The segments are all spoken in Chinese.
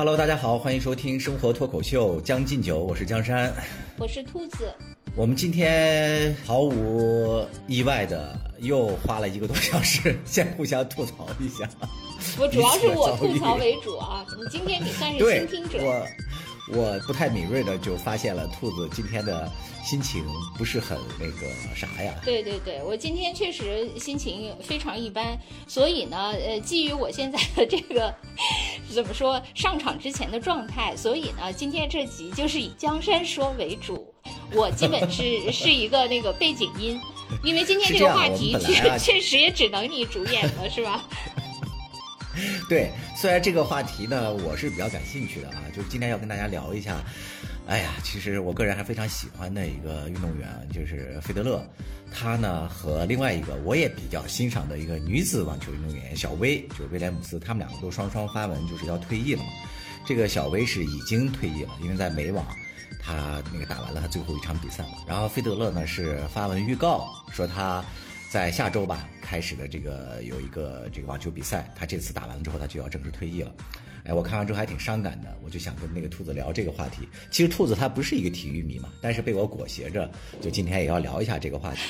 Hello，大家好，欢迎收听生活脱口秀《将进酒》，我是江山，我是兔子。我们今天毫无意外的又花了一个多小时，先互相吐槽一下。我主要是我吐槽为主啊，你今天你算是倾听者。我我不太敏锐的就发现了兔子今天的心情不是很那个啥呀？对对对，我今天确实心情非常一般，所以呢，呃，基于我现在的这个 怎么说上场之前的状态，所以呢，今天这集就是以江山说为主，我基本是是一个那个背景音，因为今天这个话题确确实也只能你主演了，是吧？对，虽然这个话题呢，我是比较感兴趣的啊，就是今天要跟大家聊一下。哎呀，其实我个人还非常喜欢的一个运动员，就是费德勒。他呢和另外一个我也比较欣赏的一个女子网球运动员小威，就是威廉姆斯，他们两个都双双发文，就是要退役了嘛。这个小威是已经退役了，因为在美网，他那个打完了他最后一场比赛嘛。然后费德勒呢是发文预告说他。在下周吧开始的这个有一个这个网球比赛，他这次打完了之后，他就要正式退役了。哎，我看完之后还挺伤感的，我就想跟那个兔子聊这个话题。其实兔子他不是一个体育迷嘛，但是被我裹挟着，就今天也要聊一下这个话题。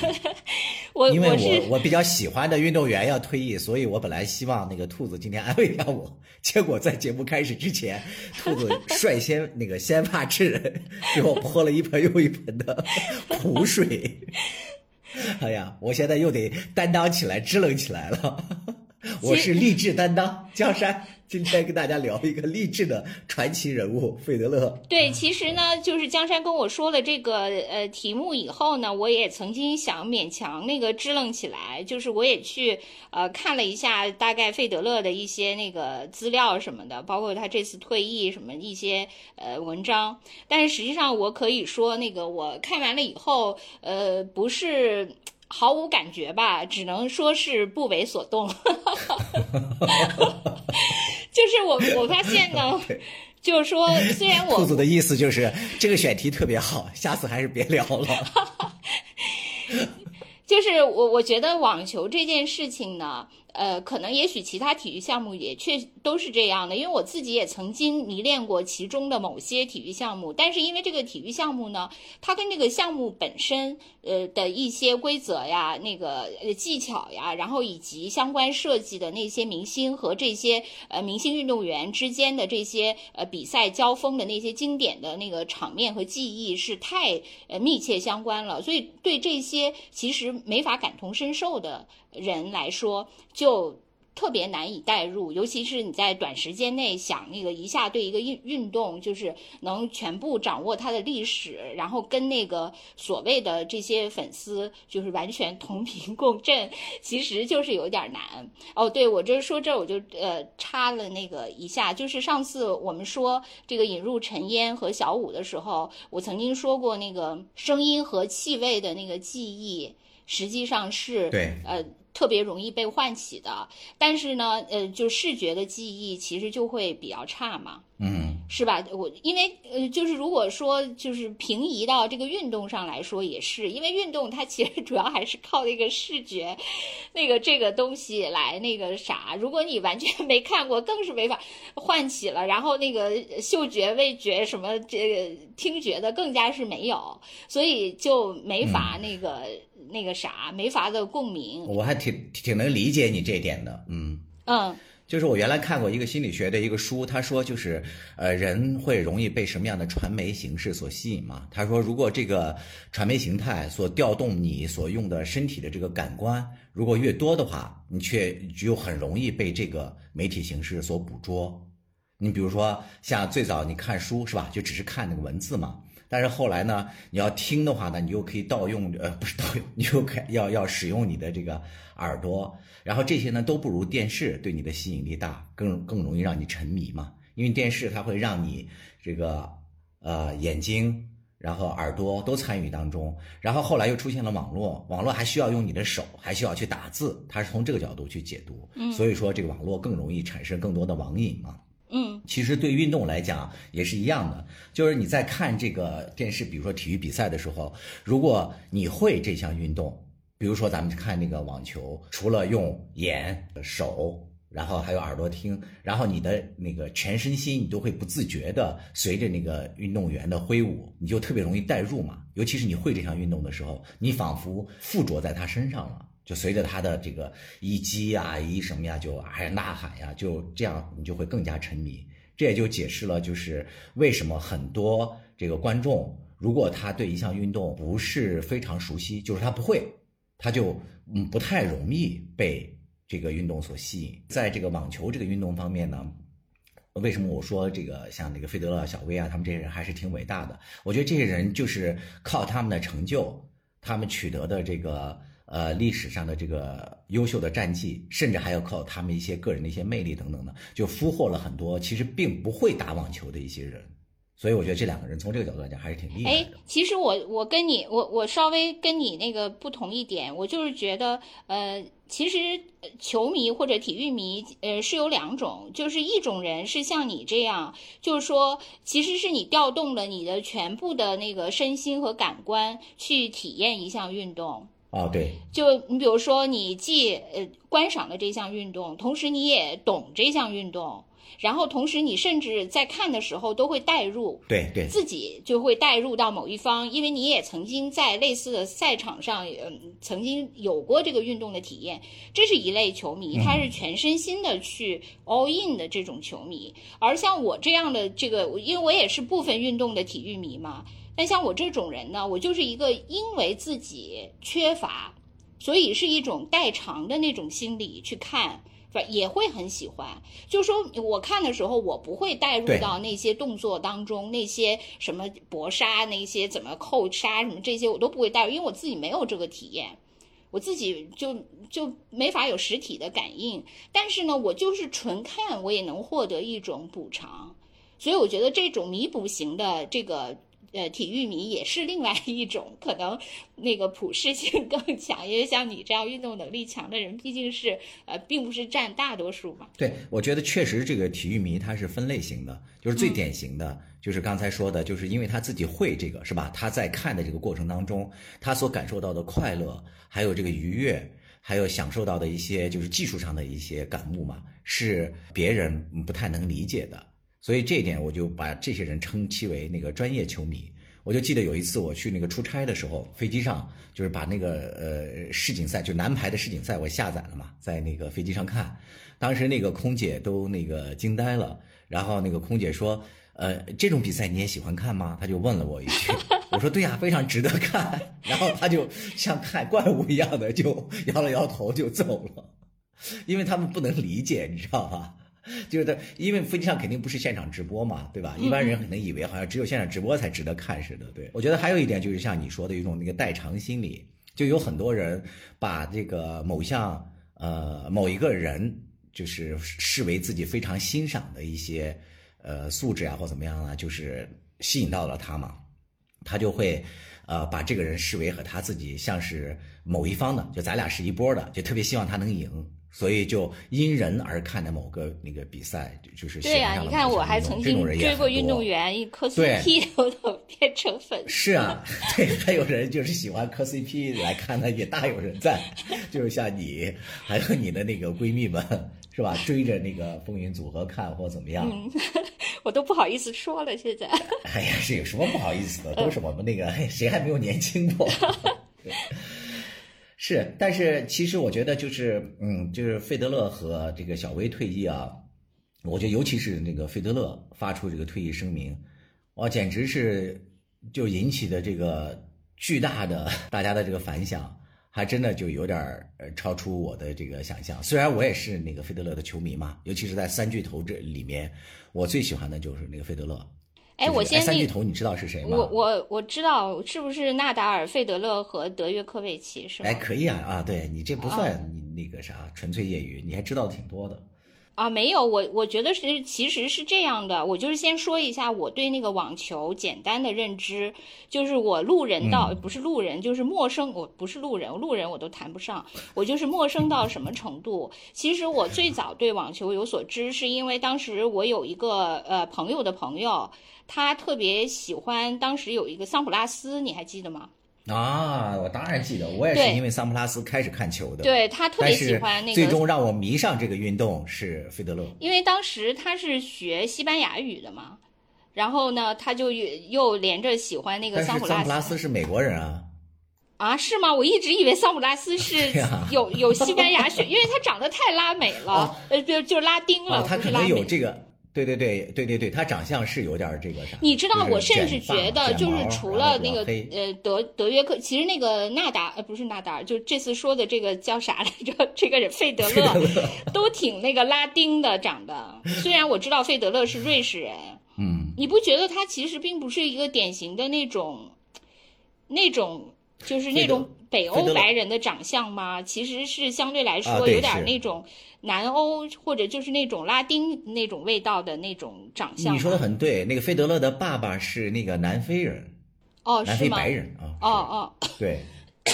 我因为我我比较喜欢的运动员要退役，所以我本来希望那个兔子今天安慰一下我，结果在节目开始之前，兔子率先那个先发制人，给我泼了一盆又一盆的苦水。哎呀，我现在又得担当起来，支棱起来了。我是励志担当江山。今天跟大家聊一个励志的传奇人物费德勒。对，其实呢，就是江山跟我说了这个呃题目以后呢，我也曾经想勉强那个支棱起来，就是我也去呃看了一下大概费德勒的一些那个资料什么的，包括他这次退役什么一些呃文章。但是实际上我可以说，那个我看完了以后，呃，不是。毫无感觉吧，只能说是不为所动。就是我我发现呢，就是说，虽然我兔子的意思就是这个选题特别好，下次还是别聊了。就是我我觉得网球这件事情呢。呃，可能也许其他体育项目也确都是这样的，因为我自己也曾经迷恋过其中的某些体育项目，但是因为这个体育项目呢，它跟这个项目本身呃的一些规则呀、那个技巧呀，然后以及相关设计的那些明星和这些呃明星运动员之间的这些呃比赛交锋的那些经典的那个场面和记忆是太呃密切相关了，所以对这些其实没法感同身受的。人来说，就特别难以代入，尤其是你在短时间内想那个一下对一个运运动，就是能全部掌握它的历史，然后跟那个所谓的这些粉丝就是完全同频共振，其实就是有点难。哦，对我这说这我就呃插了那个一下，就是上次我们说这个引入陈烟和小五的时候，我曾经说过那个声音和气味的那个记忆，实际上是对呃。特别容易被唤起的，但是呢，呃，就视觉的记忆其实就会比较差嘛。嗯，是吧？我因为呃，就是如果说就是平移到这个运动上来说，也是因为运动它其实主要还是靠那个视觉，那个这个东西来那个啥。如果你完全没看过，更是没法唤起了。然后那个嗅觉、味觉什么这个听觉的更加是没有，所以就没法那个那个啥，没法子共鸣。我还挺挺能理解你这一点的，嗯嗯。就是我原来看过一个心理学的一个书，他说就是，呃，人会容易被什么样的传媒形式所吸引嘛？他说，如果这个传媒形态所调动你所用的身体的这个感官如果越多的话，你却就很容易被这个媒体形式所捕捉。你比如说，像最早你看书是吧，就只是看那个文字嘛。但是后来呢，你要听的话呢，你又可以盗用，呃，不是盗用，你又可要要使用你的这个耳朵，然后这些呢都不如电视对你的吸引力大，更更容易让你沉迷嘛。因为电视它会让你这个呃眼睛，然后耳朵都参与当中，然后后来又出现了网络，网络还需要用你的手，还需要去打字，它是从这个角度去解读，所以说这个网络更容易产生更多的网瘾嘛。嗯，其实对运动来讲也是一样的，就是你在看这个电视，比如说体育比赛的时候，如果你会这项运动，比如说咱们看那个网球，除了用眼、手，然后还有耳朵听，然后你的那个全身心你都会不自觉的随着那个运动员的挥舞，你就特别容易代入嘛。尤其是你会这项运动的时候，你仿佛附着在他身上了，就随着他的这个一击啊一什么呀，就哎呐喊呀，就这样你就会更加沉迷。这也就解释了，就是为什么很多这个观众，如果他对一项运动不是非常熟悉，就是他不会，他就嗯不太容易被。这个运动所吸引，在这个网球这个运动方面呢，为什么我说这个像那个费德勒、小威啊，他们这些人还是挺伟大的？我觉得这些人就是靠他们的成就，他们取得的这个呃历史上的这个优秀的战绩，甚至还要靠他们一些个人的一些魅力等等的，就俘获了很多其实并不会打网球的一些人。所以我觉得这两个人从这个角度来讲还是挺厉害的。哎，其实我我跟你我我稍微跟你那个不同一点，我就是觉得呃，其实球迷或者体育迷呃是有两种，就是一种人是像你这样，就是说其实是你调动了你的全部的那个身心和感官去体验一项运动。哦，对。就你比如说，你既呃观赏了这项运动，同时你也懂这项运动。然后同时，你甚至在看的时候都会带入，对对，自己就会带入到某一方，因为你也曾经在类似的赛场上，嗯，曾经有过这个运动的体验。这是一类球迷，他是全身心的去 all in 的这种球迷。而像我这样的这个，因为我也是部分运动的体育迷嘛，但像我这种人呢，我就是一个因为自己缺乏，所以是一种代偿的那种心理去看。也会很喜欢，就是说我看的时候，我不会带入到那些动作当中，那些什么搏杀，那些怎么扣杀什么这些，我都不会带入，因为我自己没有这个体验，我自己就就没法有实体的感应。但是呢，我就是纯看，我也能获得一种补偿，所以我觉得这种弥补型的这个。呃，体育迷也是另外 一种可能，那个普适性更强，因为像你这样运动能力强的人，毕竟是呃，并不是占大多数嘛。对，我觉得确实这个体育迷他是分类型的，就是最典型的，就是刚才说的，就是因为他自己会这个，是吧？他在看的这个过程当中，他所感受到的快乐，还有这个愉悦，还有享受到的一些就是技术上的一些感悟嘛，是别人不太能理解的。所以这一点，我就把这些人称其为那个专业球迷。我就记得有一次我去那个出差的时候，飞机上就是把那个呃世锦赛，就男排的世锦赛，我下载了嘛，在那个飞机上看。当时那个空姐都那个惊呆了，然后那个空姐说：“呃，这种比赛你也喜欢看吗？”她就问了我一句。我说：“对呀，非常值得看。”然后他就像看怪物一样的就摇了摇头就走了，因为他们不能理解，你知道吧？就是他，因为飞机上肯定不是现场直播嘛，对吧？一般人可能以为好像只有现场直播才值得看似的。对我觉得还有一点就是像你说的一种那个代偿心理，就有很多人把这个某项呃某一个人就是视为自己非常欣赏的一些呃素质啊或怎么样啊，就是吸引到了他嘛，他就会呃把这个人视为和他自己像是某一方的，就咱俩是一波的，就特别希望他能赢。所以就因人而看的某个那个比赛，就是对呀，你看我还曾经追过运动员，一磕 CP 都变成粉丝。是啊，对，还有人就是喜欢磕 CP 来看的也大有人在，就是像你，还有你的那个闺蜜们，是吧？追着那个风云组合看或怎么样？我都不好意思说了，现在。哎呀，是有什么不好意思的？都是我们那个，谁还没有年轻过？是，但是其实我觉得就是，嗯，就是费德勒和这个小威退役啊，我觉得尤其是那个费德勒发出这个退役声明，哇，简直是就引起的这个巨大的 大家的这个反响，还真的就有点呃超出我的这个想象。虽然我也是那个费德勒的球迷嘛，尤其是在三巨头这里面，我最喜欢的就是那个费德勒。哎，我先三巨头，你知道是谁吗？我我我知道，是不是纳达尔、费德勒和德约科维奇？是吧？哎，可以啊啊！对你这不算你那个啥纯粹业余，你还知道挺多的。啊，没有，我我觉得是其实是这样的，我就是先说一下我对那个网球简单的认知，就是我路人到不是路人，就是陌生，我不是路人，路人我都谈不上，我就是陌生到什么程度？其实我最早对网球有所知，是因为当时我有一个呃朋友的朋友。他特别喜欢，当时有一个桑普拉斯，你还记得吗？啊，我当然记得，我也是因为桑普拉斯开始看球的。，对他特别喜欢那个，最终让我迷上这个运动是费德勒。因为当时他是学西班牙语的嘛，然后呢，他就又又连着喜欢那个桑普拉斯桑普拉斯是美国人啊，啊，是吗？我一直以为桑普拉斯是 有有西班牙血，因为他长得太拉美了 哦，呃，就就是拉丁了，啊，他可能。有这个，对对对对对对，他长相是有点儿这个啥。你知道，我甚至觉得，就是除了那个呃德德约克，其实那个纳达呃不是纳达尔，就这次说的这个叫啥来着？这个人费德勒都挺那个拉丁的长得。虽然我知道费德勒是瑞士人，嗯，你不觉得他其实并不是一个典型的那种那种就是那种北欧白人的长相吗？其实是相对来说有点是那种南欧或者就是那种拉丁那种味道的那种长相。你说的很对，那个费德勒的爸爸是那个南非人，哦，是吗？南非白人啊。哦哦，对，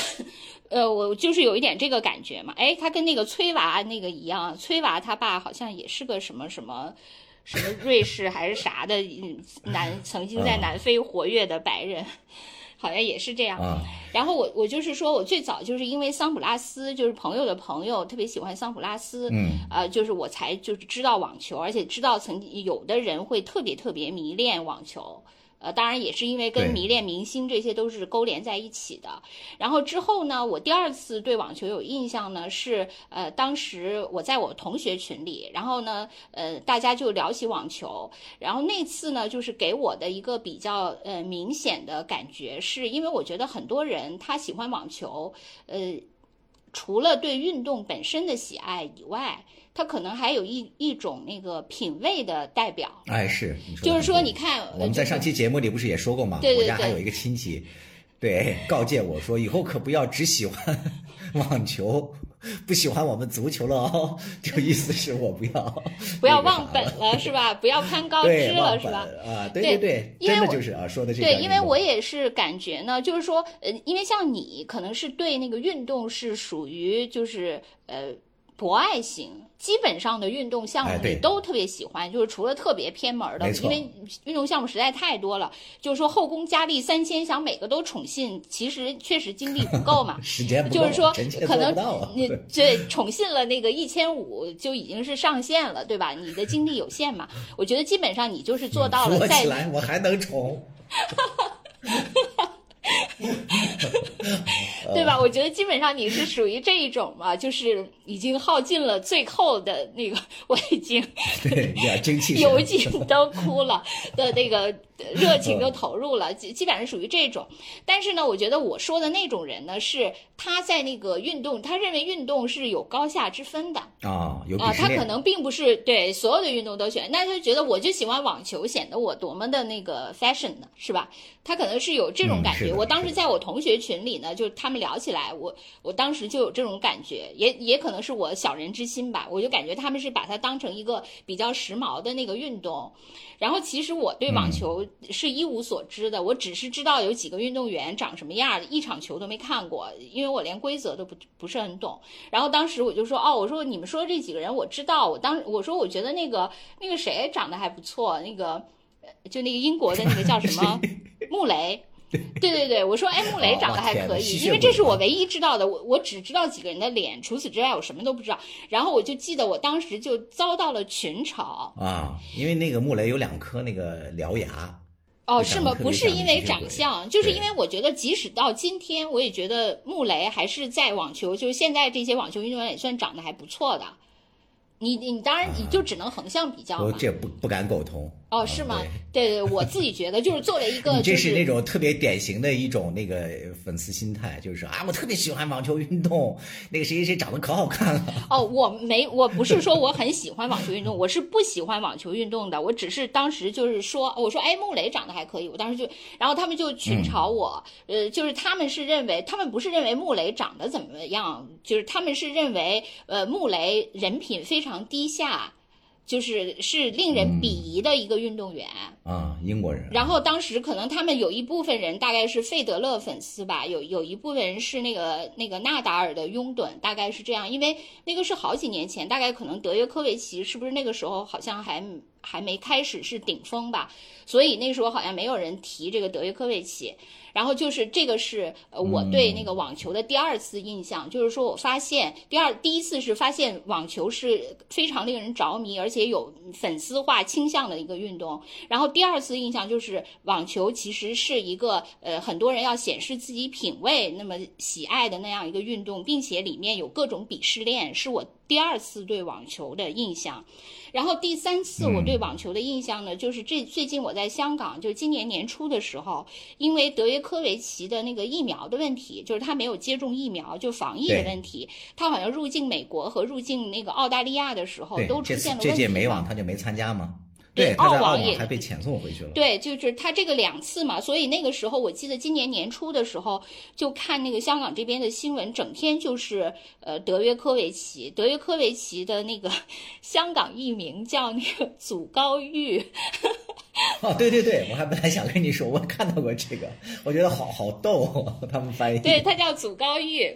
呃，我就是有一点这个感觉嘛。哎，他跟那个崔娃那个一样，崔娃他爸好像也是个什么什么。什么瑞士还是啥的嗯南曾经在啊南非活跃的白人，好像也是这样。啊，然后我我就是说我最早就是因为桑普拉斯，就是朋友的朋友特别喜欢桑普拉斯，嗯，呃，就是我才就是知道网球，而且知道曾经有的人会特别特别迷恋网球。呃，当然也是因为跟迷恋明星这些都是勾连在一起的。然后之后呢，我第二次对网球有印象呢，是呃，当时我在我同学群里，然后呢，呃，大家就聊起网球，然后那次呢，就是给我的一个比较呃明显的感觉，是因为我觉得很多人他喜欢网球，呃，除了对运动本身的喜爱以外，他可能还有一一种那个品味的代表。哎，是，就是说，你看，我们在上期节目里不是也说过吗？对对对我家还有一个亲戚，对，告诫我说，以后可不要只喜欢 网球，不喜欢我们足球了哦。就意思是我不要不要忘本了，是吧？不要攀高枝，了，是吧？啊，对对对，因为真的就是啊，说的这对，个对因为我也是感觉呢，就是说，呃，因为像你可能是对那个运动是属于就是呃博爱型，基本上的运动项目你都特别喜欢，就是除了特别偏门的，因为运动项目实在太多了，就是说后宫佳丽三千，想每个都宠幸，其实确实精力不够嘛。时间不够，就是说，可能。你对对宠信了那个一千五就已经是上限了，对吧？你的精力有限嘛，我觉得基本上你就是做到了在扶我起来，我还能宠。对吧？我觉得基本上你是属于这一种嘛，就是已经耗尽了最后的那个，我已经对，精气 神。油尽都哭了的那个热情都投入了，基基本上属于这种。但是呢，我觉得我说的那种人呢，是他在那个运动，他认为运动是有高下之分的。啊，有啊，他可能并不是对所有的运动都喜欢，那他就觉得我就喜欢网球，显得我多么的那个 fashion 呢，是吧？他可能是有这种感觉。我当时在我同学群里呢，就他们聊起来，我我当时就有这种感觉，也也可能是我小人之心吧，我就感觉他们是把它当成一个比较时髦的那个运动。然后其实我对网球是一无所知的，我只是知道有几个运动员长什么样儿，一场球都没看过，因为我连规则都不不是很懂。然后当时我就说，哦，我说你们说这几个人我知道，我当我说我觉得那个那个谁长得还不错，那个呃就那个英国的那个叫什么 穆雷。对 对对，我说哎，穆雷长得还可以，因为这是我唯一知道的，我我只知道几个人的脸，除此之外我什么都不知道。然后我就记得我当时就遭到了群嘲，啊，因为那个穆雷有两颗那个獠牙。哦，是吗？不是因为长相，就是因为我觉得，即使到今天，我也觉得穆雷还是在网球，就是现在这些网球运动员也算长得还不错的。你你当然你就只能横向比较嘛。我这不不敢苟同。哦，啊是吗对？对对，我自己觉得就是作为一个 就是这是那种特别典型的一种那个粉丝心态，就是说啊，我特别喜欢网球运动，那个谁谁谁长得可好看了。哦，我没，我不是说我很喜欢网球运动，我是不喜欢网球运动的。我只是当时就是说，我说哎，穆雷长得还可以，我当时就，然后他们就群嘲我，呃，就是他们是认为，他们不是认为穆雷长得怎么样，就是他们是认为，呃，穆雷人品非常低下。就是是令人鄙夷的一个运动员，啊，英国人。然后当时可能他们有一部分人大概是费德勒粉丝吧，有有一部分人是那个那个纳达尔的拥趸，大概是这样。因为那个是好几年前，大概可能德约科维奇是不是那个时候好像还还没开始是顶峰吧，所以那时候好像没有人提这个德约科维奇。然后就是这个是呃我对那个网球的第二次印象，就是说我发现第二第一次是发现网球是非常令人着迷，而且有粉丝化倾向的一个运动。然后第二次印象就是网球其实是一个呃很多人要显示自己品味那么喜爱的那样一个运动，并且里面有各种鄙视链，是我第二次对网球的印象。然后第三次我对网球的印象呢，就是这最近我在香港，就是今年年初的时候，因为德约科维奇的那个疫苗的问题，就是他没有接种疫苗，就防疫的问题，他好像入境美国和入境那个澳大利亚的时候都出现了问题。这届美网他就没参加吗？对，他在澳网也还被遣送回去了。对，就是他这个两次嘛，所以那个时候我记得今年年初的时候就看那个香港这边的新闻，整天就是呃德约科维奇，德约科维奇的那个 香港艺名叫那个祖高域。哦，对对对，我还本来想跟你说，我看到过这个，我觉得好好逗，他们翻译。对他叫祖高域。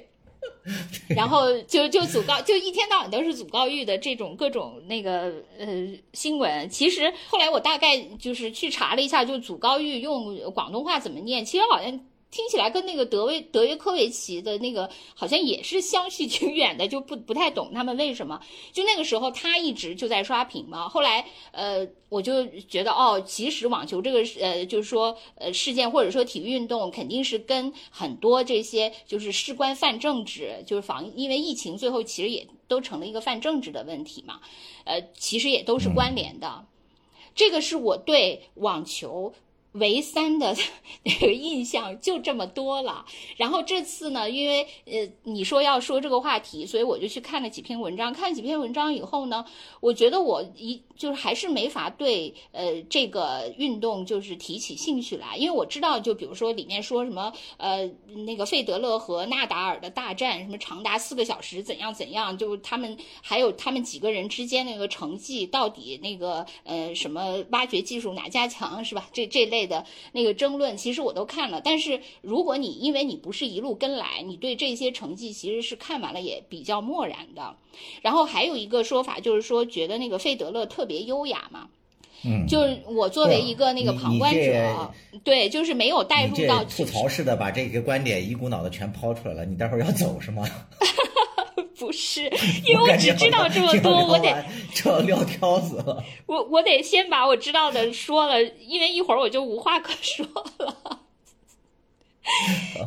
然后就就祖高就一天到晚都是祖高玉的这种各种那个呃新闻。其实后来我大概就是去查了一下，就祖高玉用广东话怎么念，其实好像。听起来跟那个德维德约科维奇的那个好像也是相去挺远的，就不不太懂他们为什么。就那个时候他一直就在刷屏嘛，后来呃我就觉得哦，其实网球这个呃就是说呃事件或者说体育运动肯定是跟很多这些就是事关泛政治，就是防因为疫情最后其实也都成了一个泛政治的问题嘛，呃其实也都是关联的。这个是我对网球。唯三的 那个印象就这么多了。然后这次呢，因为呃你说要说这个话题，所以我就去看了几篇文章。看几篇文章以后呢，我觉得我一就是还是没法对呃这个运动就是提起兴趣来，因为我知道，就比如说里面说什么呃那个费德勒和纳达尔的大战，什么长达四个小时，怎样怎样，就他们还有他们几个人之间那个成绩到底那个呃什么挖掘技术哪家强是吧？这这类。的那个争论，其实我都看了。但是如果你因为你不是一路跟来，你对这些成绩其实是看完了也比较漠然的。然后还有一个说法就是说，觉得那个费德勒特别优雅嘛。嗯，就是我作为一个那个旁观者，对，就是没有带入到吐槽似的把这个观点一股脑的全抛出来了。你待会儿要走是吗？不是，因为我只知道这么多，我得这要撂挑子了。我我得先把我知道的说了，因为一会儿我就无话可说了。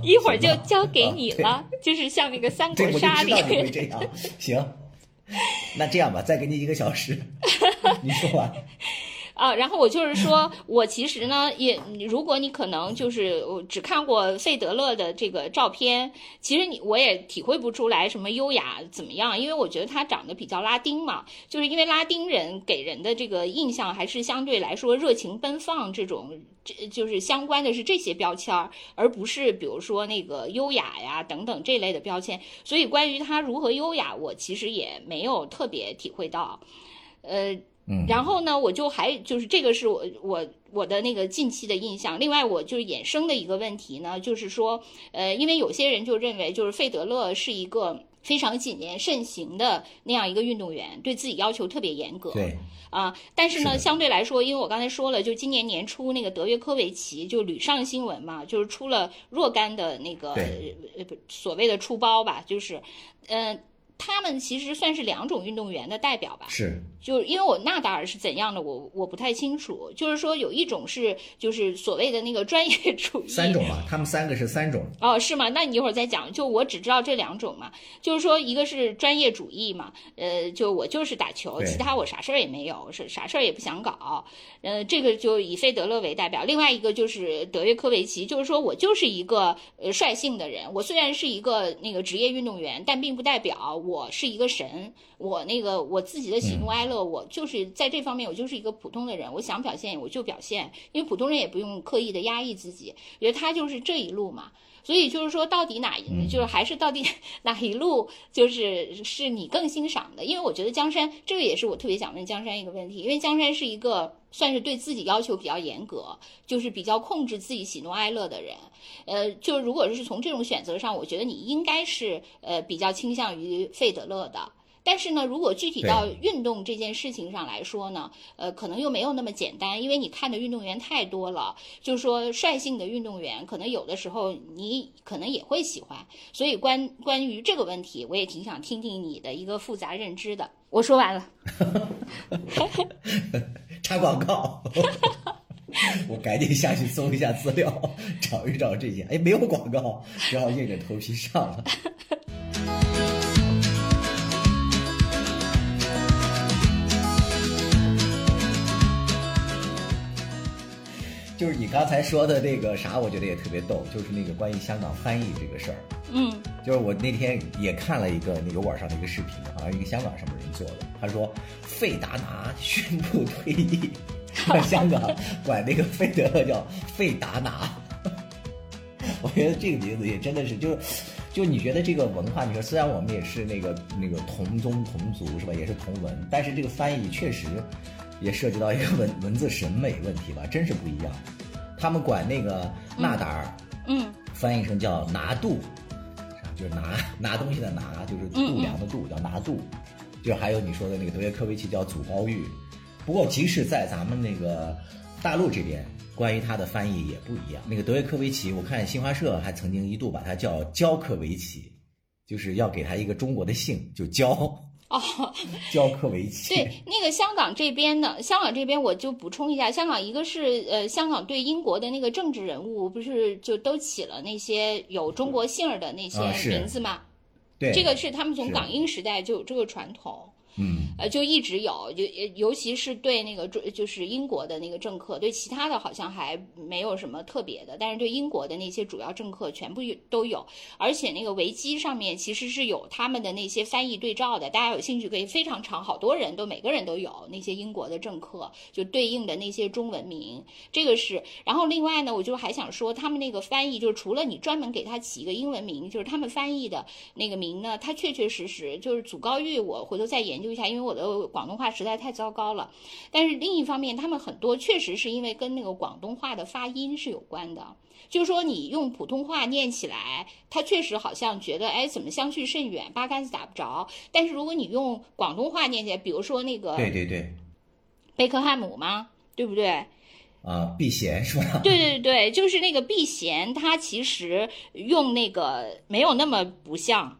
一会儿就交给你了，就是像那个三国杀里。会这样，行。那这样吧，再给你一个小时，你说完。啊，然后我就是说，我其实呢，也如果你可能就是我只看过费德勒的这个照片，其实你我也体会不出来什么优雅怎么样，因为我觉得他长得比较拉丁嘛，就是因为拉丁人给人的这个印象还是相对来说热情奔放这种，这就是相关的是这些标签，而不是比如说那个优雅呀等等这类的标签，所以关于他如何优雅，我其实也没有特别体会到，呃。然后呢，我就还就是这个是我我我的那个近期的印象。另外，我就衍生的一个问题呢，就是说，呃，因为有些人就认为，就是费德勒是一个非常谨言慎行的那样一个运动员，对自己要求特别严格。对啊，但是呢，相对来说，因为我刚才说了，就今年年初那个德约科维奇就屡上新闻嘛，就是出了若干的那个呃所谓的出包吧，就是嗯。他们其实算是两种运动员的代表吧，是，就因为我纳达尔是怎样的，我我不太清楚。就是说有一种是就是所谓的那个专业主义，三种嘛，他们三个是三种。哦，是吗？那你一会儿再讲。就我只知道这两种嘛，就是说一个是专业主义嘛，呃，就我就是打球，其他我啥事儿也没有，是啥事儿也不想搞。呃，这个就以费德勒为代表。另外一个就是德约科维奇，就是说我就是一个呃率性的人，我虽然是一个那个职业运动员，但并不代表。我是一个神，我那个我自己的喜怒哀乐，我就是在这方面，我就是一个普通的人。我想表现我就表现，因为普通人也不用刻意的压抑自己。觉得他就是这一路嘛，所以就是说，到底哪就是还是到底 哪一路就是是你更欣赏的？因为我觉得江山这个也是我特别想问江山一个问题，因为江山是一个算是对自己要求比较严格，就是比较控制自己喜怒哀乐的人。呃，就如果是从这种选择上，我觉得你应该是呃比较倾向于费德勒的。但是呢，如果具体到运动这件事情上来说呢，呃，可能又没有那么简单，因为你看的运动员太多了。就是说，率性的运动员，可能有的时候你可能也会喜欢。所以关关于这个问题，我也挺想听听你的一个复杂认知的。我说完了。插广告。我赶紧下去搜一下资料，找一找这些。哎，没有广告，只好硬着头皮上了。就是你刚才说的那个啥，我觉得也特别逗，就是那个关于香港翻译这个事儿。嗯，就是我那天也看了一个那油管上的一个视频，好像一个香港什么人做的。他说费达拿宣布退役，香港管那个费德勒叫费达拿。我觉得这个名字也真的是，就是就你觉得这个文化，你说虽然我们也是那个那个同宗同族是吧，也是同文，但是这个翻译确实。也涉及到一个文文字审美问题吧，真是不一样。他们管那个纳达尔，嗯，翻译成叫拿度，就是拿 拿东西的拿，就是度量的度，叫拿度。就还有你说的那个德约科维奇叫祖高玉。不过即使在咱们那个大陆这边，关于他的翻译也不一样。那个德约科维奇，我看新华社还曾经一度把他叫焦科维奇，就是要给他一个中国的姓，就焦。哦，教科维奇。对，那个香港这边呢，香港这边我就补充一下，香港一个是呃，香港对英国的那个政治人物不是就都起了那些有中国姓儿的那些名字吗？对，这个是他们从港英时代就有这个传统。嗯，呃，就一直有，就尤其是对那个，就是英国的那个政客，对其他的好像还没有什么特别的，但是对英国的那些主要政客全部都有，而且那个维基上面其实是有他们的那些翻译对照的，大家有兴趣可以非常长，好多人都每个人都有那些英国的政客就对应的那些中文名，这个是。然后另外呢，我就还想说，他们那个翻译就是除了你专门给他起一个英文名，就是他们翻译的那个名呢，它确确实实就是祖高域，我回头再研究。一下，因为我的广东话实在太糟糕了。但是另一方面，他们很多确实是因为跟那个广东话的发音是有关的。就是说，你用普通话念起来，他确实好像觉得，哎，怎么相去甚远，八竿子打不着。但是如果你用广东话念起来，比如说那个，对对对，贝克汉姆吗？对不对？啊，避嫌是吧？对对对，就是那个避嫌，他其实用那个没有那么不像。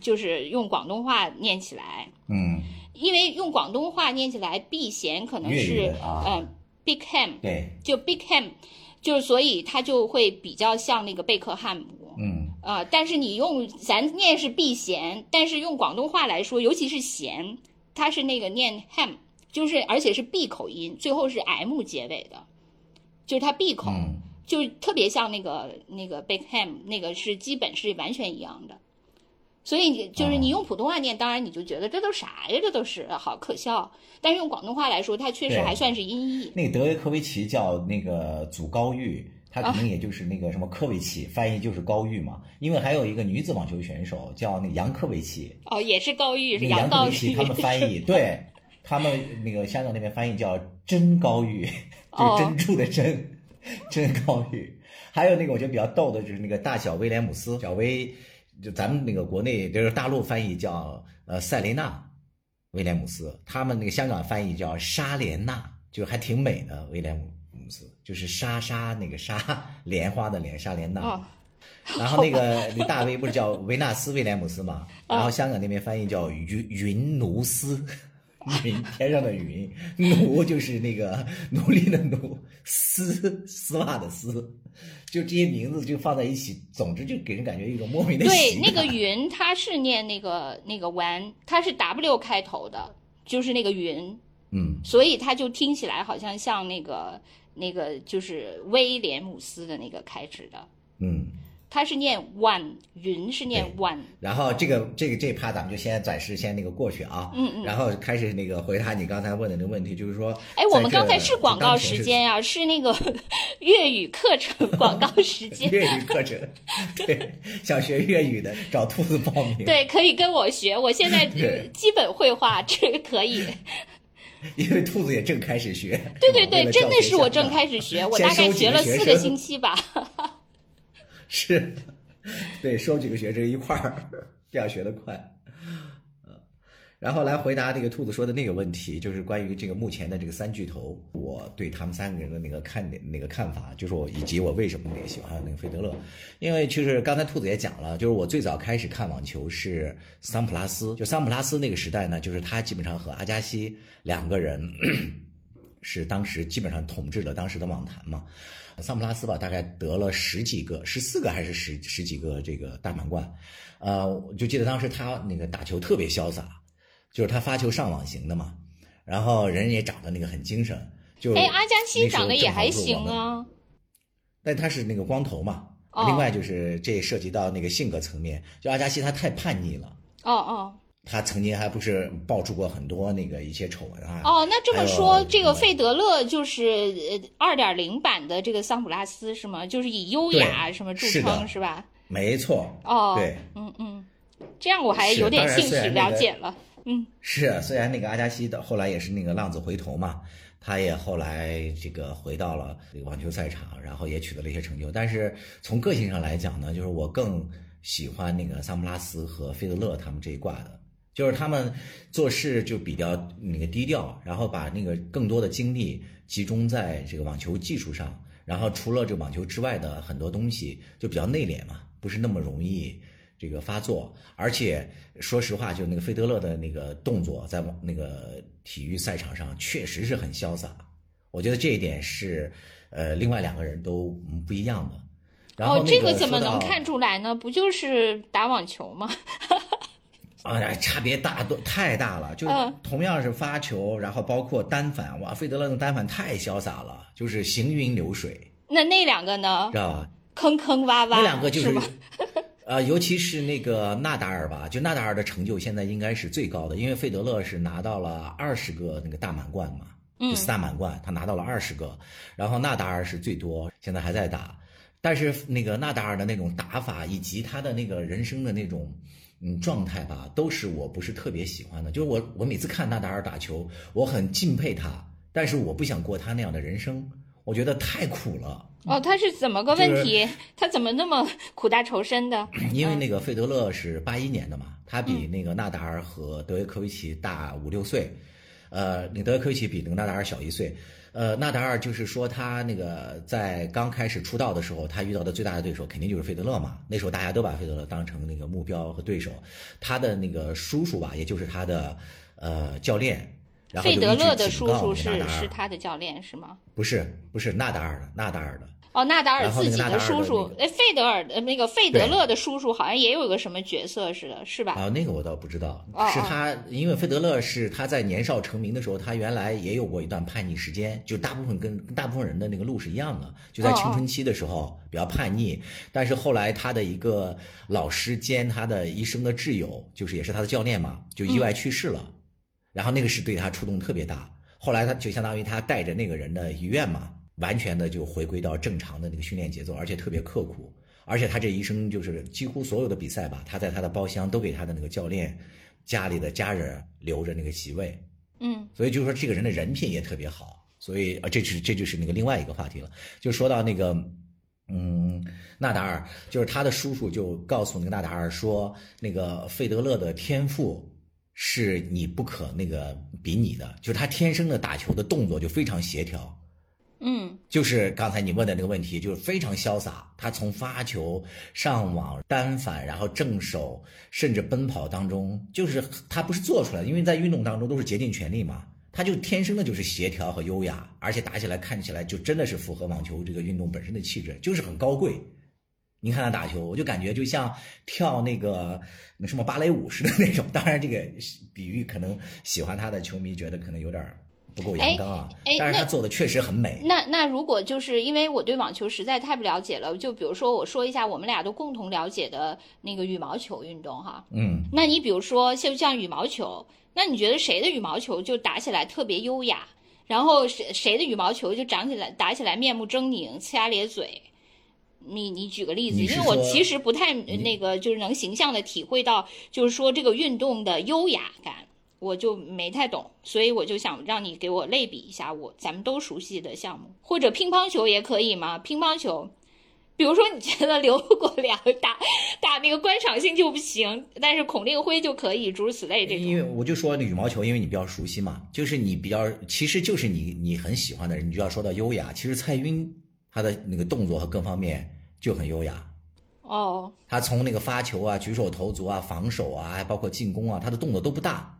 就是用广东话念起来，嗯，因为用广东话念起来，避嫌可能是嗯，Big Ham，对，就 Big Ham，就是所以它就会比较像那个贝克汉姆，嗯，啊，但是你用咱念是避嫌，但是用广东话来说，尤其是咸，它是那个念 ham，就是而且是闭口音，最后是 m 结尾的，就是它闭口，就特别像那个那个 Big Ham，那个是基本是完全一样的。所以你就是你用普通话念，当然你就觉得这都啥呀？这都是好可笑。但是用广东话来说，它确实还算是音译。那个德约科维奇叫那个祖高玉，他可能也就是那个什么科维奇，翻译就是高玉嘛。因为还有一个女子网球选手叫那杨科维奇，哦，也是高玉，是杨高玉。他们翻译，对他们那个香港那边翻译叫真高玉，就是珍珠的珍，真高玉。还有那个我觉得比较逗的就是那个大小威廉姆斯，小威。就咱们那个国内就是大陆翻译叫呃塞雷娜威廉姆斯，他们那个香港翻译叫莎莲娜，就还挺美的威廉姆斯，就是莎莎那个莎莲花的莲莎莲娜。然后那个那大 V 不是叫维纳斯威廉姆斯嘛？然后香港那边翻译叫云云奴斯。云天上的云，奴就是那个奴隶的奴，丝丝袜的丝，就这些名字就放在一起，总之就给人感觉一种莫名的对，那个云它是念那个那个 one，它是 W 开头的，就是那个云，嗯，所以它就听起来好像像那个那个就是威廉姆斯的那个开始的，嗯。它是念 one，云是念 one。然后这个这个这趴咱们就先暂时先那个过去啊，嗯嗯。然后开始那个回答你刚才问的那个问题，就是说，哎，我们刚才是广告时间呀，是那个 粤语课程广告时间。粤语课程，对，想学粤语的找兔子报名。对，可以跟我学，我现在 基本会画，这个可以。因为兔子也正开始学。对对对，真的是我正。开始学，我大概学了四个星期吧。是，对，收几个学生一块儿，这样学得快。呃，然后来回答这个兔子说的那个问题，就是关于这个目前的这个三巨头，我对他们三个人的那个看点、那个看法，就是我以及我为什么那个喜欢那个费德勒，因为其实刚才兔子也讲了，就是我最早开始看网球是桑普拉斯，就桑普拉斯那个时代呢，就是他基本上和阿加西两个人。是当时基本上统治了当时的网坛嘛。桑普拉斯吧，大概得了十几个，十四个还是十十几个这个大满贯，呃，我就记得当时他那个打球特别潇洒，就是他发球上网型的嘛，然后人也长得那个很精神，就哎，阿加西长得也还行啊。但他是那个光头嘛。哦另外就是这涉及到那个性格层面，就阿加西他太叛逆了，哦哦他曾经还不是爆出过很多那个一些丑闻啊。哦，那这么说，这个费德勒就是呃二点零版的这个桑普拉斯是吗？就是以优雅什么著称是吧？没错，哦，对，嗯嗯，这样我还有点兴趣了解了。嗯，是，虽然那个阿加西的后来也是那个浪子回头嘛，他也后来这个回到了这个网球赛场，然后也取得了一些成就。但是从个性上来讲呢，就是我更喜欢那个桑普拉斯和费德勒他们这一挂的，就是他们做事就比较那个低调，然后把那个更多的精力集中在这个网球技术上，然后除了这网球之外的很多东西就比较内敛嘛，不是那么容易这个发作，而且说实话，就那个费德勒的那个动作，在网那个体育赛场上确实是很潇洒，我觉得这一点是呃另外两个人都嗯不一样的。然后哦，这个怎么能看出来呢？不就是打网球吗？啊，差别大都太大了，就嗯同样是发球，然后包括单反，哇，费德勒的单反太潇洒了，就是行云流水，那那两个呢知？道吧？坑坑洼洼，那两个就是吗？呃，尤其是那个纳达尔吧，就纳达尔的成就现在应该是最高的，因为费德勒是拿到了二十个那个大满贯嘛，嗯就四大满贯，他拿到了二十个，然后纳达尔是最多，现在还在打，但是那个纳达尔的那种打法以及他的那个人生的那种嗯状态吧，都是我不是特别喜欢的。就是我我每次看纳达尔打球，我很敬佩他，但是我不想过他那样的人生，我觉得太苦了。哦，他是怎么个问题？他怎么那么苦大仇深的？因为那个费德勒是八一年的嘛，他比那个纳达尔和德约科维奇大五六岁，呃，那德约科维奇比那个纳达尔小一岁。呃，纳达尔就是说他那个在刚开始出道的时候，他遇到的最大的对手肯定就是费德勒嘛。那时候大家都把费德勒当成那个目标和对手，他的那个叔叔吧，也就是他的呃教练，然后费德勒的叔叔是是他的教练是吗？不是不是纳达尔的纳达尔的。哦，纳达尔自己的叔叔，那哎，费德尔的那个费德勒的叔叔好像也有个什么角色似的，是吧？啊，那个我倒不知道，哦哦。是他，因为费德勒是他在年少成名的时候，他原来也有过一段叛逆时间，就大部分跟跟大部分人的那个路是一样的，就在哦青春期的时候比较叛逆，但是后来他的一个老师兼他的一生的挚友，就是也是他的教练嘛，就意外去世了，然后那个是对他触动特别大，后来他就相当于他带着那个人的遗愿嘛，完全的就回归到正常的那个训练节奏，而且特别刻苦。而且他这一生就是几乎所有的比赛吧，他在他的包厢都给他的那个教练、家里的家人留着那个席位，嗯所以就是说这个人的人品也特别好。所以啊，这是这就是那个另外一个话题了。就说到那个，嗯，纳达尔，就是他的叔叔就告诉那个纳达尔说，那个费德勒的天赋是你不可那个比拟的，就是他天生的打球的动作就非常协调。嗯就是刚才你问的那个问题，就是非常潇洒。他从发球、上网、单反，然后正手，甚至奔跑当中，就是他不是做出来的，因为在运动当中都是竭尽全力嘛。他就天生的就是协调和优雅，而且打起来看起来就真的是符合网球这个运动本身的气质，就是很高贵。你看他打球，我就感觉就像跳那个那什么芭蕾舞似的那种。当然，这个比喻可能喜欢他的球迷觉得可能有点儿不够阳刚啊，但是他那做的确实很美。那那如果就是因为我对网球实在太不了解了，就比如说我说一下我们俩都共同了解的那个羽毛球运动哈。嗯，那你比如说像像羽毛球，那你觉得谁的羽毛球就打起来特别优雅？然后谁谁的羽毛球就长起来打起来面目狰狞、呲牙咧嘴？你你举个例子，因为我其实不太那个，就是能形象的体会到，就是说这个运动的优雅感。我就没太懂，所以我就想让你给我类比一下我咱们都熟悉的项目，或者乒乓球也可以吗？乒乓球，比如说你觉得刘国梁打打那个观赏性就不行，但是孔令辉就可以，诸如此类这种。因为我就说那羽毛球，因为你比较熟悉嘛，就是你比较，其实就是你你很喜欢的人，你就要说到优雅。其实蔡赟他的那个动作和各方面就很优雅。哦，他从那个发球啊、举手投足啊、防守啊，还包括进攻啊，他的动作都不大。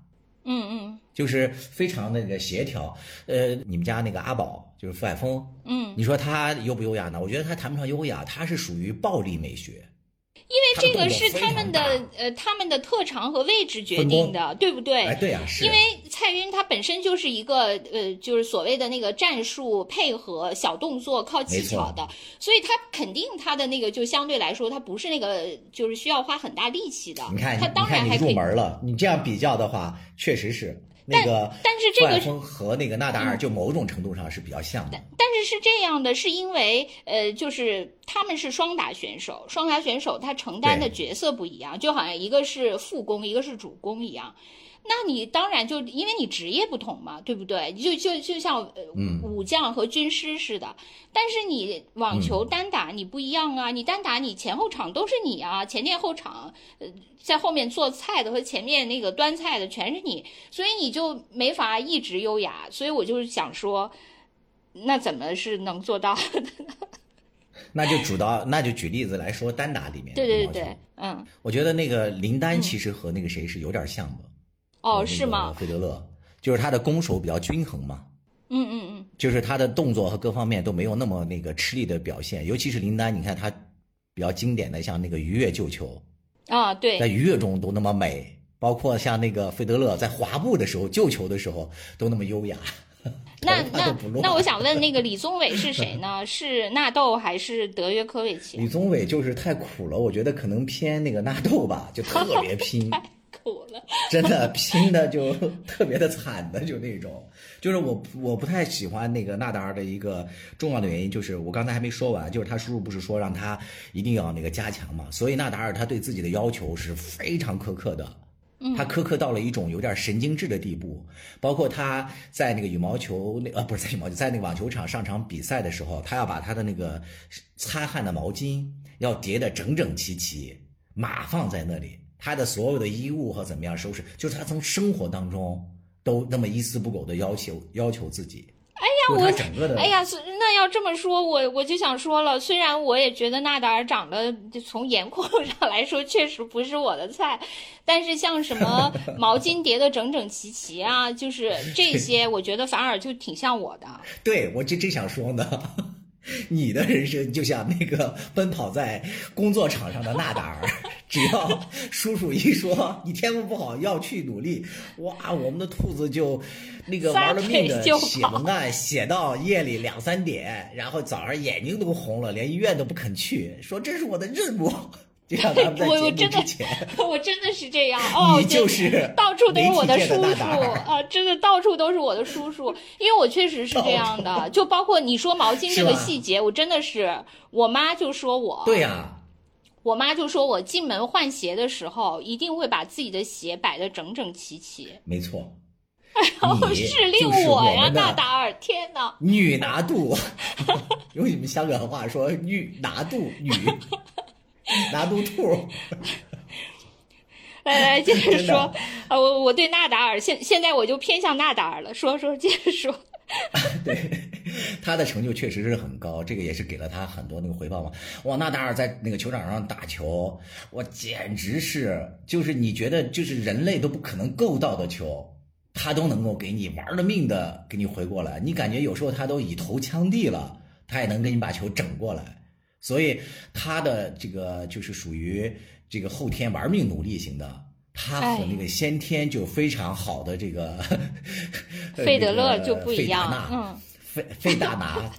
嗯嗯，就是非常那个协调。呃，你们家那个阿宝就是傅海峰，嗯，你说他优不优雅呢？我觉得他谈不上优雅，他是属于暴力美学。因为这个是他们的呃他们的特长和位置决定的，对不对？哎，对呀，是。因为蔡赟他本身就是一个呃，就是所谓的那个战术配合小动作靠技巧的，所以他肯定他的那个就相对来说，他不是那个就是需要花很大力气的。你看，他当然还入门了。你这样比较的话，确实是。那个，但是这个和那个纳达尔就某种程度上是比较像的。但是是这样的，是因为呃，就是他们是双打选手，双打选手他承担的角色不一样，就好像一个是副攻，一个是主攻一样。那你当然就因为你职业不同嘛，对不对？就就就像呃武将和军师似的。但是你网球单打你不一样啊，你单打你前后场都是你啊，前店后场，呃，在后面做菜的和前面那个端菜的全是你，所以你就没法一直优雅。所以我就是想说，那怎么是能做到的呢？那就主到那就举例子来说，单打里面对对对，嗯，我觉得那个林丹其实和那个谁是有点像的。哦，是吗？费德勒就是他的攻守比较均衡嘛。嗯嗯嗯，就是他的动作和各方面都没有那么那个吃力的表现，尤其是林丹，你看他比较经典的像那个鱼跃救球啊，对，在鱼跃中都那么美，包括像那个费德勒在滑步的时候救球的时候都那么优雅。那那那我想问，那个李宗伟是谁呢？是纳豆还是德约科维奇？李宗伟就是太苦了，我觉得可能偏那个纳豆吧，就特别拼。苦了，真的拼的就 特别的惨的，就那种，就是我我不太喜欢那个纳达尔的一个重要的原因，就是我刚才还没说完，就是他叔叔不是说让他一定要那个加强嘛，所以纳达尔他对自己的要求是非常苛刻的，他苛刻到了一种有点神经质的地步，包括他在那个羽毛球那呃不是在羽毛球在那个网球场上场比赛的时候，他要把他的那个擦汗的毛巾要叠得整整齐齐，码放在那里。他的所有的衣物和怎么样收拾，就是他从生活当中都那么一丝不苟的要求要求自己。哎呀，我哎呀，那要这么说，我我就想说了，虽然我也觉得纳达尔长得从颜控上来说确实不是我的菜，但是像什么 毛巾叠的整整齐齐啊，就是这 些，我觉得反而就挺像我的。对，我就正想说呢。你的人生就像那个奔跑在工作场上的纳达尔，只要叔叔一说你天赋不好要去努力，哇，我们的兔子就那个玩了命的写文案，写到夜里两三点，然后早上眼睛都红了，连医院都不肯去，说这是我的任务。就像咱们在 节目之前，我真的是这样 哦，你就是到处都是我的叔叔啊，真的到处都是我的叔叔，因为我确实是这样的，就包括你说毛巾这个细节，我真的是，我妈就说我，对呀，我妈就说我进门换鞋的时候，一定会把自己的鞋摆的整整齐齐，没错，然后是令我呀，纳达尔，天哪，女拿度，用你们香港话说，女拿度女。拿督兔，来 来接着说啊，我我对纳达尔现现在我就偏向纳达尔了，说说接着说。对，他的成就确实是很高，这个也是给了他很多那个回报嘛。哇，纳达尔在那个球场上打球，我简直是就是你觉得就是人类都不可能够到的球，他都能够给你玩了命的给你回过来，你感觉有时候他都以头枪地了，他也能给你把球整过来。所以他的这个就是属于这个后天玩命努力型的，他和那个先天就非常好的这个 费德勒就不一样，嗯，费费大拿，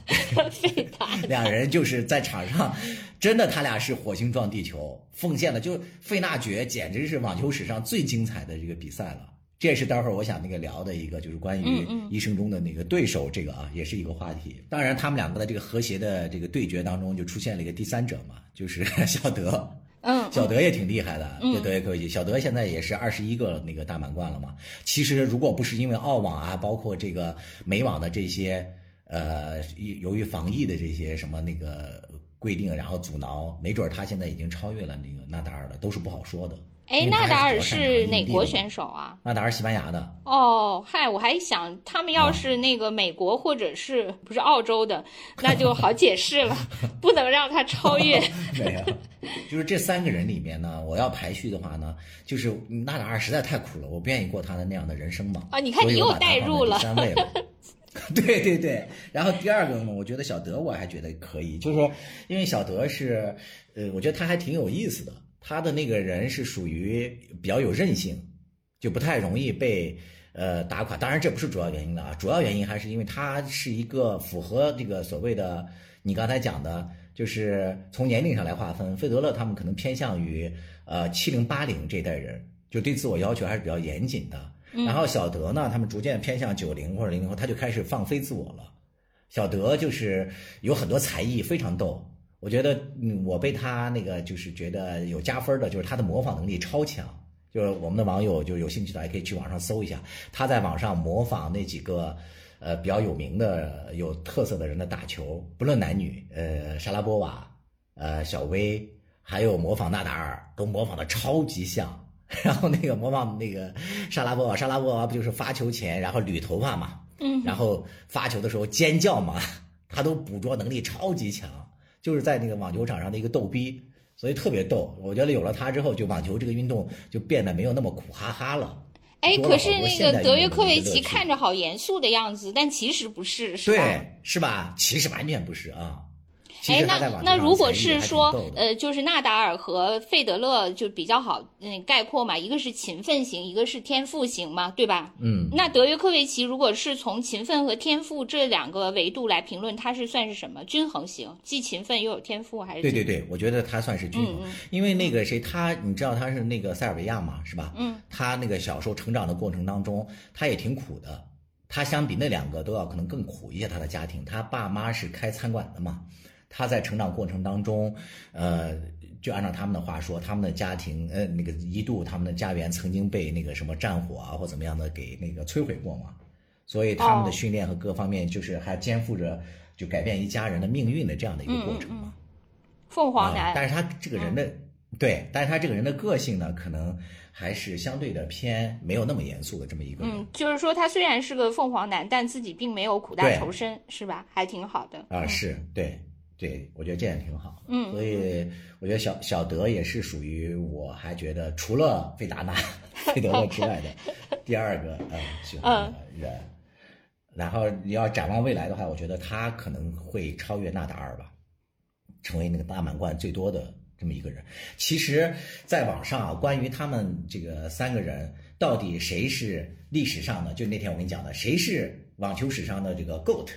费达，两人就是在场上，真的他俩是火星撞地球，奉献了，就费纳爵简直是网球史上最精彩的这个比赛了。这也是待会儿我想那个聊的一个，就是关于一生中的那个对手，这个啊，也是一个话题。当然，他们两个的这个和谐的这个对决当中，就出现了一个第三者嘛，就是 小德。嗯嗯，小德也挺厉害的，对德约科维奇。小德现在也是二十一个那个大满贯了嘛。其实如果不是因为澳网啊，包括这个美网的这些呃，由于防疫的这些什么那个规定，然后阻挠，没准他现在已经超越了那个纳达尔了，都是不好说的。哎，纳达尔是哪国选手啊？纳达尔西班牙的。哦，嗨，我还想他们要是那个美国或者是不是澳洲的，那就好解释了，不能让他超越。没有，就是这三个人里面呢，我要排序的话呢，就是纳达尔实在太苦了，我不愿意过他的那样的人生嘛。啊，你看你又代入了。三位了。对对对，然后第二个呢，我觉得小德我还觉得可以，就是因为小德是，呃，我觉得他还挺有意思的。他的那个人是属于比较有韧性，就不太容易被呃打垮。当然这不是主要原因的啊，主要原因还是因为他是一个符合这个所谓的你刚才讲的，就是从年龄上来划分，费德勒他们可能偏向于呃七零八零这代人，就对自我要求还是比较严谨的。然后小德呢，他们逐渐偏向九零或者零零后，他就开始放飞自我了。小德就是有很多才艺，非常逗。我觉得，嗯，我被他那个就是觉得有加分的，就是他的模仿能力超强。就是我们的网友就有兴趣的，也可以去网上搜一下，他在网上模仿那几个，呃，比较有名的、有特色的人的打球，不论男女，呃，莎拉波娃，呃，小威，还有模仿纳达尔，都模仿的超级像。然后那个模仿那个莎拉波娃，莎拉波娃不就是发球前然后捋头发嘛，嗯，然后发球的时候尖叫嘛，他都捕捉能力超级强。就是在那个网球场上的一个逗逼，所以特别逗。我觉得有了他之后，就网球这个运动就变得没有那么苦哈哈了。哎，可是那个德约科维奇看着好严肃的样子，但其实不是，是吧？对，是吧？其实完全不是啊。哎，那那如果是说，呃，就是纳达尔和费德勒就比较好，嗯，概括嘛，一个是勤奋型，一个是天赋型嘛，对吧？嗯。那德约科维奇如果是从勤奋和天赋这两个维度来评论，他是算是什么？均衡型，既勤奋又有天赋，还是？对对对，我觉得他算是均衡，因为那个谁，他你知道他是那个塞尔维亚嘛，是吧？嗯。他那个小时候成长的过程当中，他也挺苦的，他相比那两个都要可能更苦一些。他的家庭，他爸妈是开餐馆的嘛。他在成长过程当中，呃，就按照他们的话说，他们的家庭，呃，那个一度他们的家园曾经被那个什么战火啊或怎么样的给那个摧毁过嘛，所以他们的训练和各方面就是还肩负着就改变一家人的命运的这样的一个过程嘛。凤凰男，但是他这个人的对，但是他这个人的个性呢，可能还是相对的偏没有那么严肃的这么一个人。嗯，就是说他虽然是个凤凰男，但自己并没有苦大仇深，是吧？还挺好的。啊，是对。对，我觉得这样挺好。嗯，所以我觉得小小德也是属于我还觉得除了费达纳、费德勒之外的第二个呃喜欢的人。然后你要展望未来的话，我觉得他可能会超越纳达尔吧，成为那个大满贯最多的这么一个人。其实，在网上啊，关于他们这个三个人到底谁是历史上的，就那天我跟你讲的，谁是网球史上的这个 GOAT。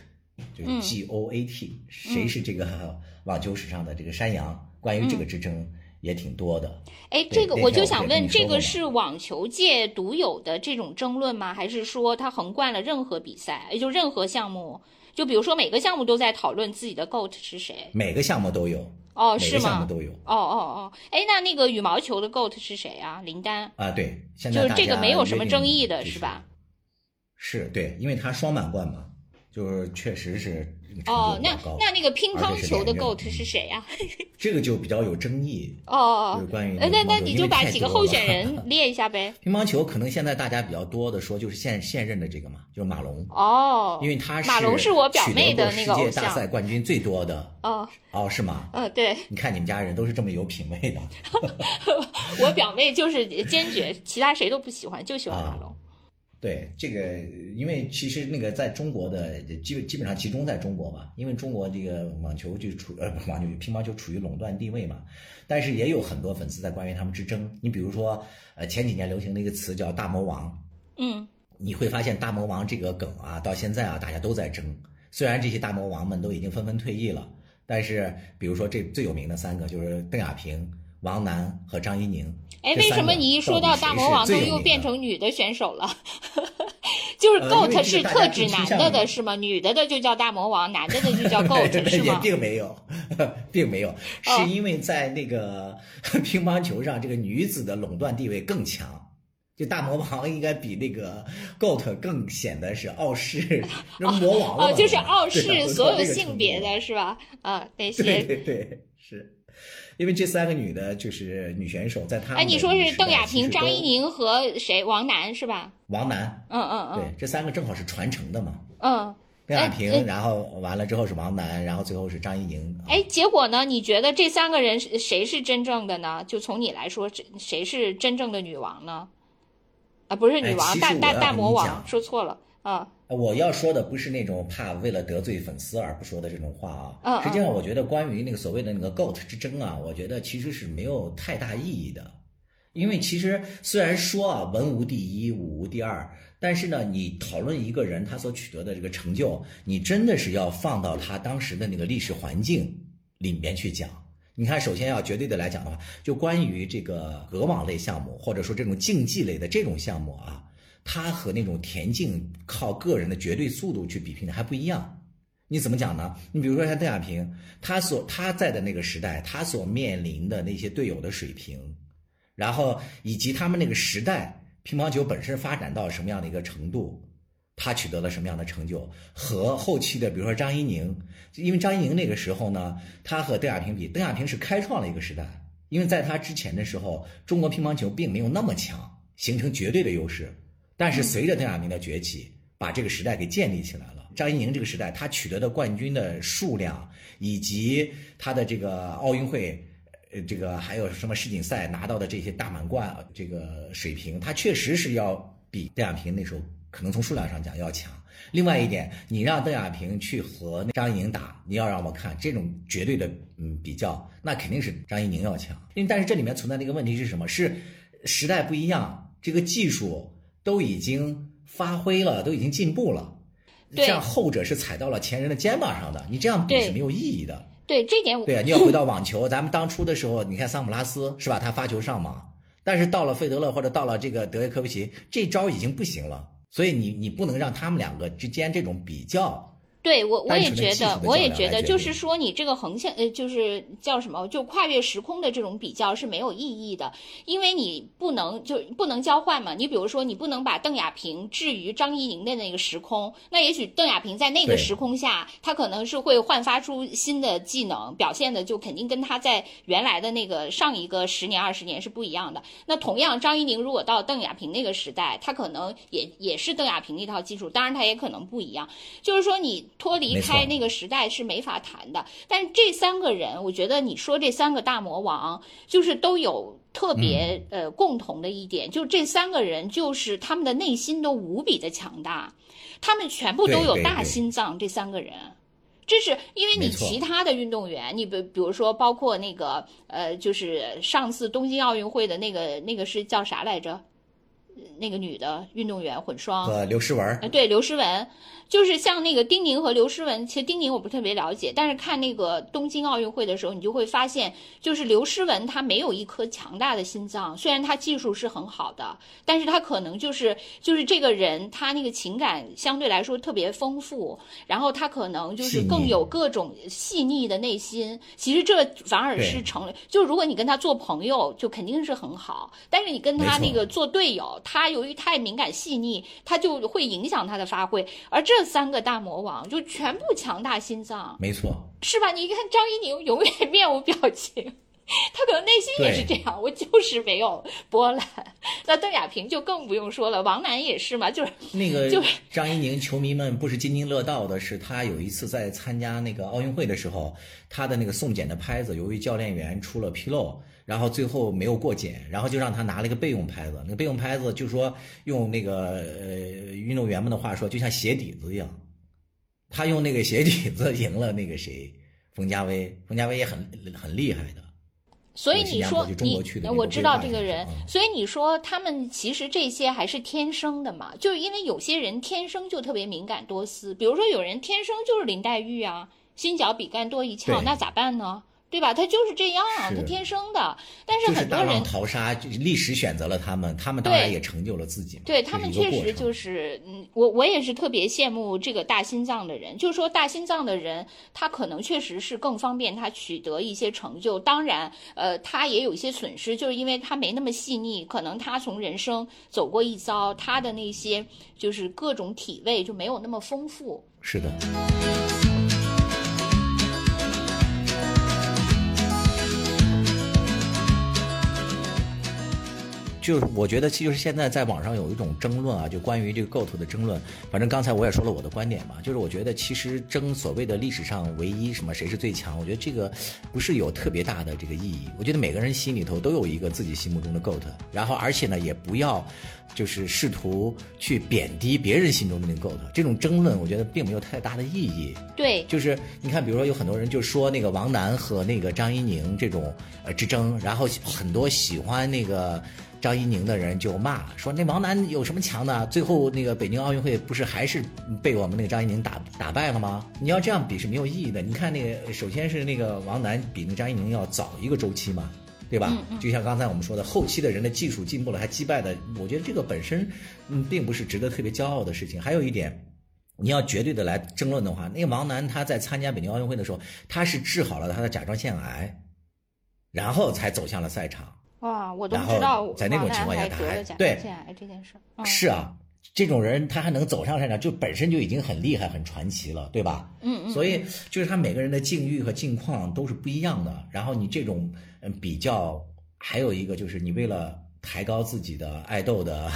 就是 G O A T，谁是这个 网球史上的这个山羊？关于这个之争也挺多的。哎，这个我就想问，这个是网球界独有的这种争论吗？还是说它横贯了任何比赛，也就任何项目？就比如说每个项目都在讨论自己的 GOAT 是谁？每个项目都有哦，是吗？项目都有哦哦哦。哎，那那个羽毛球的 GOAT 是谁啊？林丹啊，对，现在就是这个没有什么争议的是吧？是对，因为他双满贯嘛。就是确实是哦，那那那个乒乓球的 GOAT 是谁呀？这个就比较有争议哦。就是关于那那你就把几个候选人 列一下呗。乒乓球可能现在大家比较多的说就是现现任的这个嘛，就是马龙哦，因为他是马龙是我表妹的那个世界大赛冠军最多的哦哦是吗？嗯，对。你看你们家人都是这么有品位的。我表妹就是坚决，其他谁都不喜欢，就喜欢马龙。对这个，因为其实那个在中国的基本基本上集中在中国嘛，因为中国这个网球就处呃网球乒乓球处于垄断地位嘛，但是也有很多粉丝在关于他们之争。你比如说，呃前几年流行的一个词叫“大魔王”，嗯，你会发现“大魔王”这个梗啊，到现在啊大家都在争。虽然这些大魔王们都已经纷纷退役了，但是比如说这最有名的三个就是邓亚萍。王楠和张怡宁，哎，为什么你一说到大魔王都又变成女的选手了？就是 GOAT 是特指男的的是吗？女的的就叫大魔王，男的的就叫 GOAT 是也吗？并没有，并没有，哦是因为在那个乒乓球上，这个女子的垄断地位更强。就大魔王应该比那个 GOAT 更显得是傲视，那魔王哦，就是傲视所有性别的是吧？啊，那对些。对对，是，因为这三个女的，就是女选手，在她哎，你说是邓亚萍、张怡宁和谁？王楠是吧？王楠，嗯嗯嗯对嗯，这三个正好是传承的嘛。嗯。邓亚哎萍，然后完了之后是王楠，然后最后是张怡宁。啊哎，结果呢？你觉得这三个人谁是真正的呢？就从你来说，谁是真正的女王呢？啊，不是女王，哎大大大魔王，说错了啊。我要说的不是那种怕为了得罪粉丝而不说的这种话啊。实际上，我觉得关于那个所谓的那个 GOAT 之争啊，我觉得其实是没有太大意义的。因为其实虽然说啊，文无第一，武无第二，但是呢，你讨论一个人他所取得的这个成就，你真的是要放到他当时的那个历史环境里面去讲。你看，首先要绝对的来讲的话，就关于这个格网类项目，或者说这种竞技类的这种项目啊，它和那种田径靠个人的绝对速度去比拼的还不一样。你怎么讲呢？你比如说像邓亚萍，她所她在的那个时代，她所面临的那些队友的水平，然后以及他们那个时代乒乓球本身发展到什么样的一个程度，她取得了什么样的成就，和后期的比如说张怡宁，因为张怡宁那个时候呢，她和邓亚萍比，邓亚萍是开创了一个时代，因为在她之前的时候，中国乒乓球并没有那么强，形成绝对的优势。但是随着邓亚萍的崛起，把这个时代给建立起来了。张怡宁这个时代，她取得的冠军的数量，以及她的这个奥运会，呃，这个还有什么世锦赛拿到的这些大满贯，这个水平，她确实是要比邓亚萍那时候可能从数量上讲要强。另外一点，你让邓亚萍去和张怡宁打，你要让我看这种绝对的嗯比较，那肯定是张怡宁要强。因为但是这里面存在的一个问题是什么？是时代不一样，这个技术都已经发挥了，都已经进步了。这样后者是踩到了前人的肩膀上的，你这样比是没有意义的。对这点我，对啊，你要回到网球，咱们当初的时候，你看桑普拉斯是吧？他发球上网，但是到了费德勒或者到了这个德约科维奇，这招已经不行了。所以你你不能让他们两个之间这种比较。对我我也觉得我也觉得，就是说你这个横向呃，就是叫什么，就跨越时空的这种比较是没有意义的，因为你不能就不能交换嘛。你比如说，你不能把邓亚萍置于张怡宁的那个时空，那也许邓亚萍在那个时空下，她可能是会焕发出新的技能，表现的就肯定跟她在原来的那个上一个十年二十年是不一样的。那同样，张怡宁如果到邓亚萍那个时代，她可能也也是邓亚萍那套技术，当然她也可能不一样。就是说，你脱离开那个时代是没法谈的。但是这三个人，我觉得你说这三个大魔王，就是都有特别、嗯呃共同的一点，就是这三个人就是他们的内心都无比的强大，他们全部都有大心脏。这三个人。这是因为你其他的运动员，你比比如说包括那个呃，就是上次东京奥运会的那个那个是叫啥来着？呃那个女的运动员混双，和刘诗雯，呃，对，刘诗雯，就是像那个丁宁和刘诗雯，其实丁宁我不特别了解，但是看那个东京奥运会的时候，你就会发现，就是刘诗雯她没有一颗强大的心脏，虽然她技术是很好的，但是她可能就是就是这个人，她那个情感相对来说特别丰富，然后她可能就是更有各种细腻的内心。其实这反而是成了，就如果你跟她做朋友，就肯定是很好，但是你跟她那个做队友，他由于太敏感细腻，他就会影响他的发挥。而这三个大魔王就全部强大心脏，没错，是吧？你看张怡宁永远面无表情，他可能内心也是这样，我就是没有波澜。那邓亚萍就更不用说了，王楠也是嘛，就是那个就张怡宁球迷们不是津津乐道的是，他有一次在参加那个奥运会的时候，他的那个送检的拍子，由于教练员出了纰漏，然后最后没有过检，然后就让他拿了一个备用拍子。那个备用拍子就说用那个呃运动员们的话说，就像鞋底子一样，他用那个鞋底子赢了那个谁冯家威，冯家威也很很厉害的。所以你说你我知道这个人啊，所以你说他们其实这些还是天生的嘛？就是因为有些人天生就特别敏感多思，比如说有人天生就是林黛玉啊，心脚比干多一窍，那咋办呢？对吧？他就是这样，他天生的。但是很多人淘沙，历史选择了他们，他们当然也成就了自己嘛。对他们确实就是，嗯，我我也是特别羡慕这个大心脏的人，就是说大心脏的人，他可能确实是更方便他取得一些成就。当然，呃，他也有一些损失，就是因为他没那么细腻，可能他从人生走过一遭，他的那些就是各种体味就没有那么丰富。是的。就是我觉得，其实现在在网上有一种争论啊，就关于这个 GOAT 的争论。反正刚才我也说了我的观点嘛，就是我觉得其实争所谓的历史上唯一什么谁是最强，我觉得这个不是有特别大的这个意义。我觉得每个人心里头都有一个自己心目中的 GOAT，然后而且呢，也不要就是试图去贬低别人心中的那个 GOAT。这种争论，我觉得并没有太大的意义。对，就是你看，比如说有很多人就说那个王楠和那个张怡宁这种呃之争，然后很多喜欢那个张怡宁的人就骂说那王楠有什么强的？最后那个北京奥运会不是还是被我们那个张怡宁打打败了吗？你要这样比是没有意义的。你看那个，首先是那个王楠比那个张怡宁要早一个周期嘛。对吧？就像刚才我们说的，后期的人的技术进步了，还击败的，我觉得这个本身，嗯，并不是值得特别骄傲的事情。还有一点，你要绝对的来争论的话，那个王楠他在参加北京奥运会的时候，他是治好了他的甲状腺癌，然后才走向了赛场。哇，我都不知道在那种情况下他还对状腺癌这件事是啊，这种人他还能走上赛场，就本身就已经很厉害、很传奇了，对吧？嗯嗯，所以就是他每个人的境遇和境况都是不一样的。然后你这种嗯比较，还有一个就是你为了抬高自己的爱豆的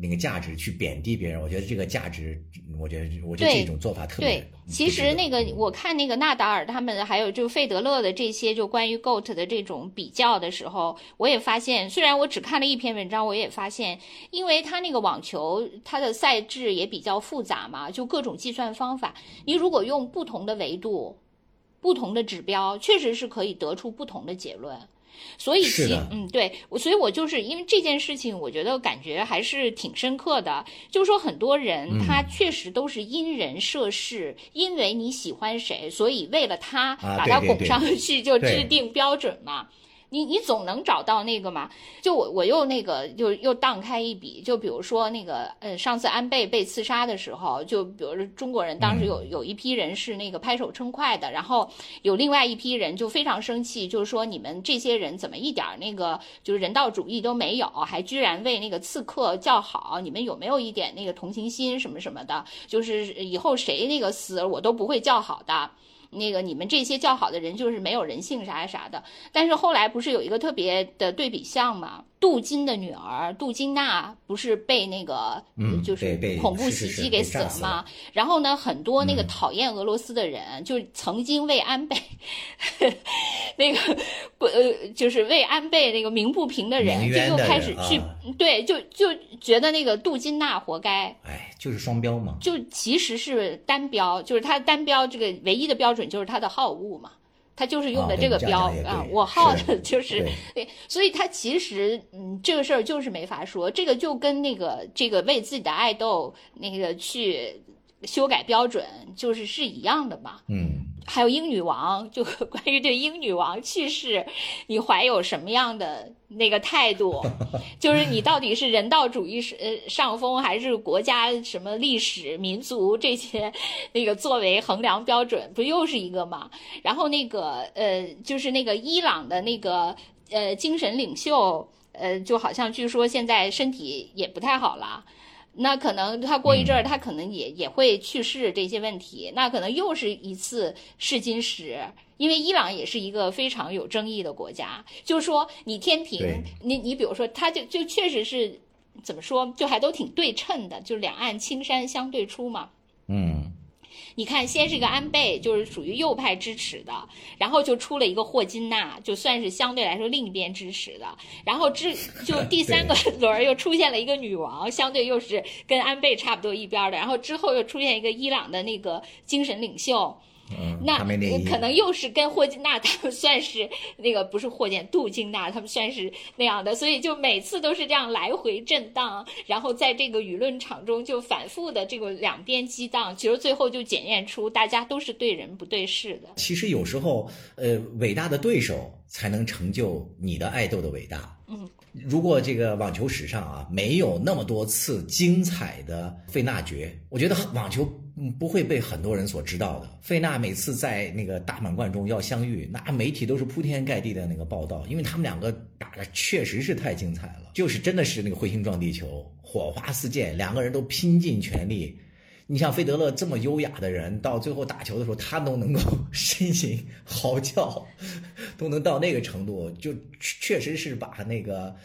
那个价值去贬低别人，我觉得这个价值，我觉得我觉得这种做法特别对，其实那个我看那个纳达尔他们还有就费德勒的这些就关于 GOAT 的这种比较的时候，我也发现，虽然我只看了一篇文章，我也发现，因为他那个网球它的赛制也比较复杂嘛，就各种计算方法，你如果用不同的维度、不同的指标，确实是可以得出不同的结论。所以其嗯，对，我所以我就是因为这件事情，我觉得感觉还是挺深刻的。就是说，很多人嗯他确实都是因人设事，因为你喜欢谁，所以为了他啊把他拱上去，就制定标准嘛。你你总能找到那个嘛？就我我又那个就又荡开一笔，就比如说那个呃，上次安倍被刺杀的时候，就比如说中国人当时有有一批人是那个拍手称快的，然后有另外一批人就非常生气，就是说你们这些人怎么一点那个就是人道主义都没有，还居然为那个刺客叫好，你们有没有一点那个同情心什么什么的？就是以后谁那个死我都不会叫好的。那个你们这些叫好的人就是没有人性啥啥的，但是后来不是有一个特别的对比项吗？杜金的女儿杜金娜不是被那个嗯就是恐怖袭击给死死了吗？然后呢，很多那个嗯讨厌俄罗斯的人，就曾经为安倍 那个不呃，就是为安倍那个鸣不平的人，就又开始去、啊对，就就觉得那个杜金娜活该。哎，就是双标嘛。就其实是单标，就是他单标这个唯一的标准就是他的好恶嘛，它就是用的啊这个标啊，我号的 就是所以他其实嗯这个事儿就是没法说，这个就跟那个这个为自己的爱豆那个去修改标准，就是是一样的嘛。嗯，还有英女王，就 关于对英女王去世，你怀有什么样的那个态度？就是你到底是人道主义是呃上风，还是国家什么历史民族这些那个作为衡量标准，不又是一个吗？然后那个呃，就是那个伊朗的那个呃精神领袖，呃，就好像据说现在身体也不太好了。那可能他过一阵儿，他可能也也会去世这些问题，那可能又是一次试金石，因为伊朗也是一个非常有争议的国家。就是说，你天平，你你比如说，他就就确实是怎么说，就还都挺对称的，就是两岸青山相对出嘛。嗯，你看，先是一个安倍，就是属于右派支持的，然后就出了一个霍金娜，就算是相对来说另一边支持的，然后之就第三个 轮儿又出现了一个女王，相对又是跟安倍差不多一边的，然后之后又出现一个伊朗的那个精神领袖。嗯，那可能又是跟霍金娜 他们算是那个不是霍建杜金娜他们算是那样的，所以就每次都是这样来回震荡，然后在这个舆论场中就反复的这个两边激荡，其实最后就检验出大家都是对人不对事的。其实有时候，呃，伟大的对手才能成就你的爱豆的伟大。嗯，如果这个网球史上啊没有那么多次精彩的费纳决，我觉得网球嗯不会被很多人所知道的。费纳每次在那个大满贯中要相遇，那媒体都是铺天盖地的那个报道，因为他们两个打的确实是太精彩了，就是真的是那个彗星撞地球，火花四溅，两个人都拼尽全力。你像费德勒这么优雅的人，到最后打球的时候，他都能够深情嚎叫，都能到那个程度，就确实是把那个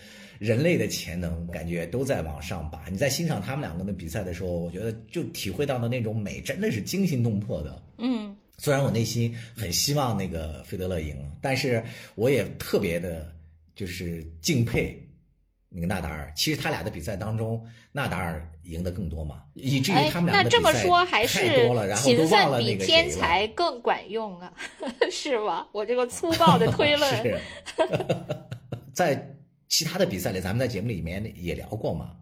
人类的潜能感觉都在往上拔。你在欣赏他们两个的比赛的时候，我觉得就体会到的那种美，真的是惊心动魄的。嗯，虽然我内心很希望那个费德勒赢，但是我也特别的，就是敬佩那个纳达尔。其实他俩的比赛当中，纳达尔赢得更多嘛，以至于哎他们，俩那这么的比赛说还是太多了，然后都勤奋比忘了那个谁了天才更管用啊，是吧？我这个粗暴的推论，是，在其他的比赛里，咱们在节目里面也聊过嘛。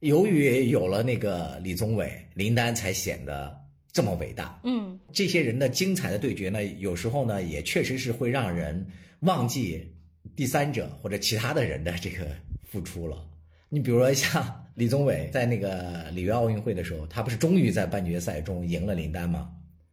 由于有了那个李宗伟、林丹，才显得这么伟大。嗯，这些人的精彩的对决呢，有时候呢，也确实是会让人忘记第三者或者其他的人的这个付出了。你比如说像李宗伟在那个里约奥运会的时候，他不是终于在半决赛中赢了林丹吗？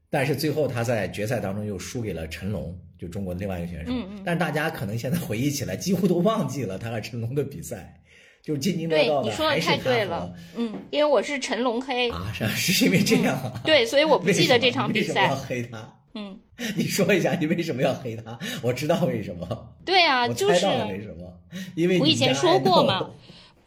但是最后他在决赛当中又输给了陈龙，就中国的另外一个选手。嗯嗯但是大家可能现在回忆起来，几乎都忘记了他和陈龙的比赛，就是津津乐对道，的你说的还是他太对了，嗯，因为我是陈龙黑，啊，是啊是因为这样啊。对，所以我不记得这场比赛为什么要赛。黑他？嗯，你说一下，你为什么要黑他？我知道为什么，对啊，我就是猜到了为什么，因为我以前说过嘛，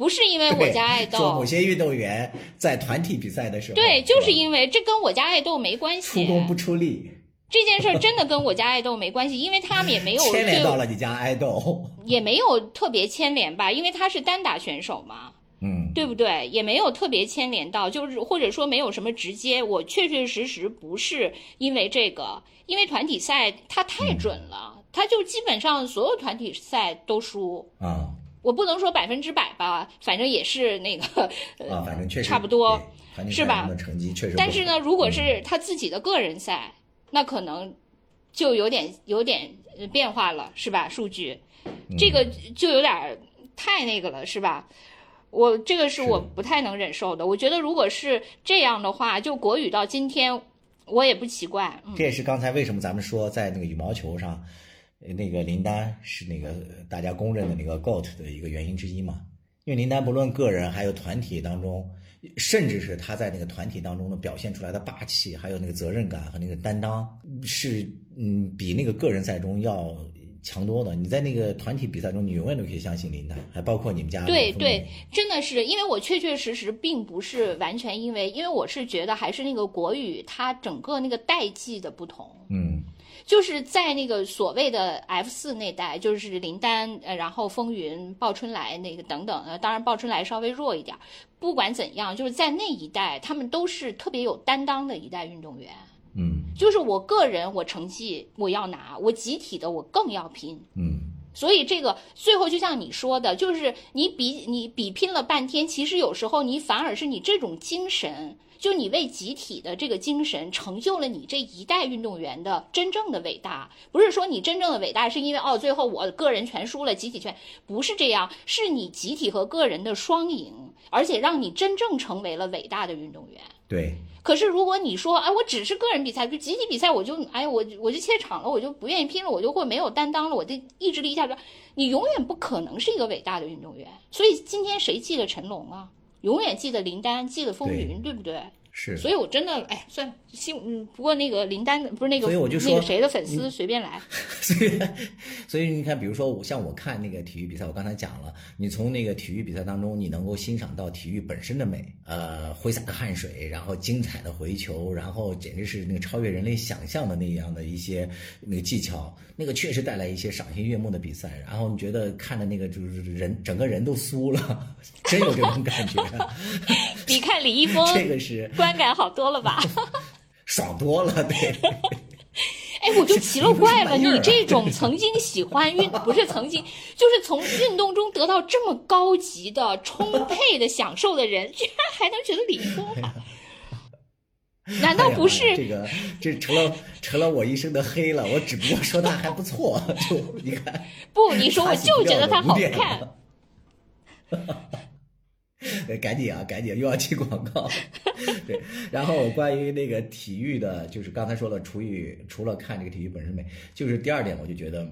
不是因为我家爱豆说某，些运动员在团体比赛的时候，对，就是因为这跟我家爱豆没关系。出工不出力，这件事儿真的跟我家爱豆没关系，因为他们也没有 牵连到了你家爱豆。也没有特别牵连吧，因为他是单打选手嘛，嗯，对不对？也没有特别牵连到，就是或者说没有什么直接。我确确实实不是因为这个，因为团体赛他太准了，他就基本上所有团体赛都输。啊我不能说百分之百吧，反正也是那个，啊，反正确实差不多是吧成绩确实，但是呢，如果是他自己的个人赛，那可能就有点有点呃变化了，是吧？数据嗯这个就有点太那个了，是吧？我这个是是我不太能忍受的。我觉得如果是这样的话，就国羽到今天，我也不奇怪。嗯，这也是刚才为什么咱们说在那个羽毛球上，呃那个林丹是那个大家公认的那个 GOAT 的一个原因之一嘛。因为林丹不论个人还有团体当中，甚至是他在那个团体当中的表现出来的霸气，还有那个责任感和那个担当，是嗯比那个个人赛中要强多的。你在那个团体比赛中，你永远都可以相信林丹，还包括你们家对对，真的是，因为我确确实实并不是完全因为，因为我是觉得还是那个国语他整个那个代际的不同。嗯就是在那个所谓的 F 四那代，就是林丹，呃，然后风云、鲍春来那个等等，呃，当然鲍春来稍微弱一点。不管怎样，就是在那一代，他们都是特别有担当的一代运动员。嗯就是我个人，我成绩我要拿，我集体的我更要拼。嗯所以这个最后就像你说的，就是你比你比拼了半天，其实有时候你反而是你这种精神，就你为集体的这个精神，成就了你这一代运动员的真正的伟大。不是说你真正的伟大是因为哦，最后我个人全输了，集体全不是这样，是你集体和个人的双赢，而且让你真正成为了伟大的运动员。对可是如果你说，哎，我只是个人比赛，就集体比赛，我就，哎，我我就怯场了，我就不愿意拼了，我就会没有担当了，我的意志力一下子，你永远不可能是一个伟大的运动员。所以今天谁记得陈龙啊？永远记得林丹，记得风云，对不对？是。所以我真的，哎，算了，幸，嗯，不过那个林丹不是那个所以我就说那个谁的粉丝随便来，所以，所以你看，比如说我像我看那个体育比赛，我刚才讲了，你从那个体育比赛当中，你能够欣赏到体育本身的美，呃，挥洒的汗水，然后精彩的回球，然后简直是那个超越人类想象的那样的一些那个技巧，那个确实带来一些赏心悦目的比赛。然后你觉得看的那个就是人整个人都酥了，真有这种感觉，比看李易峰这个是观感好多了吧？爽多了，对。哎我就奇了怪了，你这种曾经喜欢运，不是曾经，就是从运动中得到这么高级的、充沛的享受的人，居然还能觉得理科好？难道不是、哎、这个？这成了成了我一生的黑了。我只不过说他还不错，就你看。不，你说我就觉得他好看。赶紧啊，赶紧又要接广告。对，然后关于那个体育的，就是刚才说了，除以除了看这个体育本身美，就是第二点，我就觉得，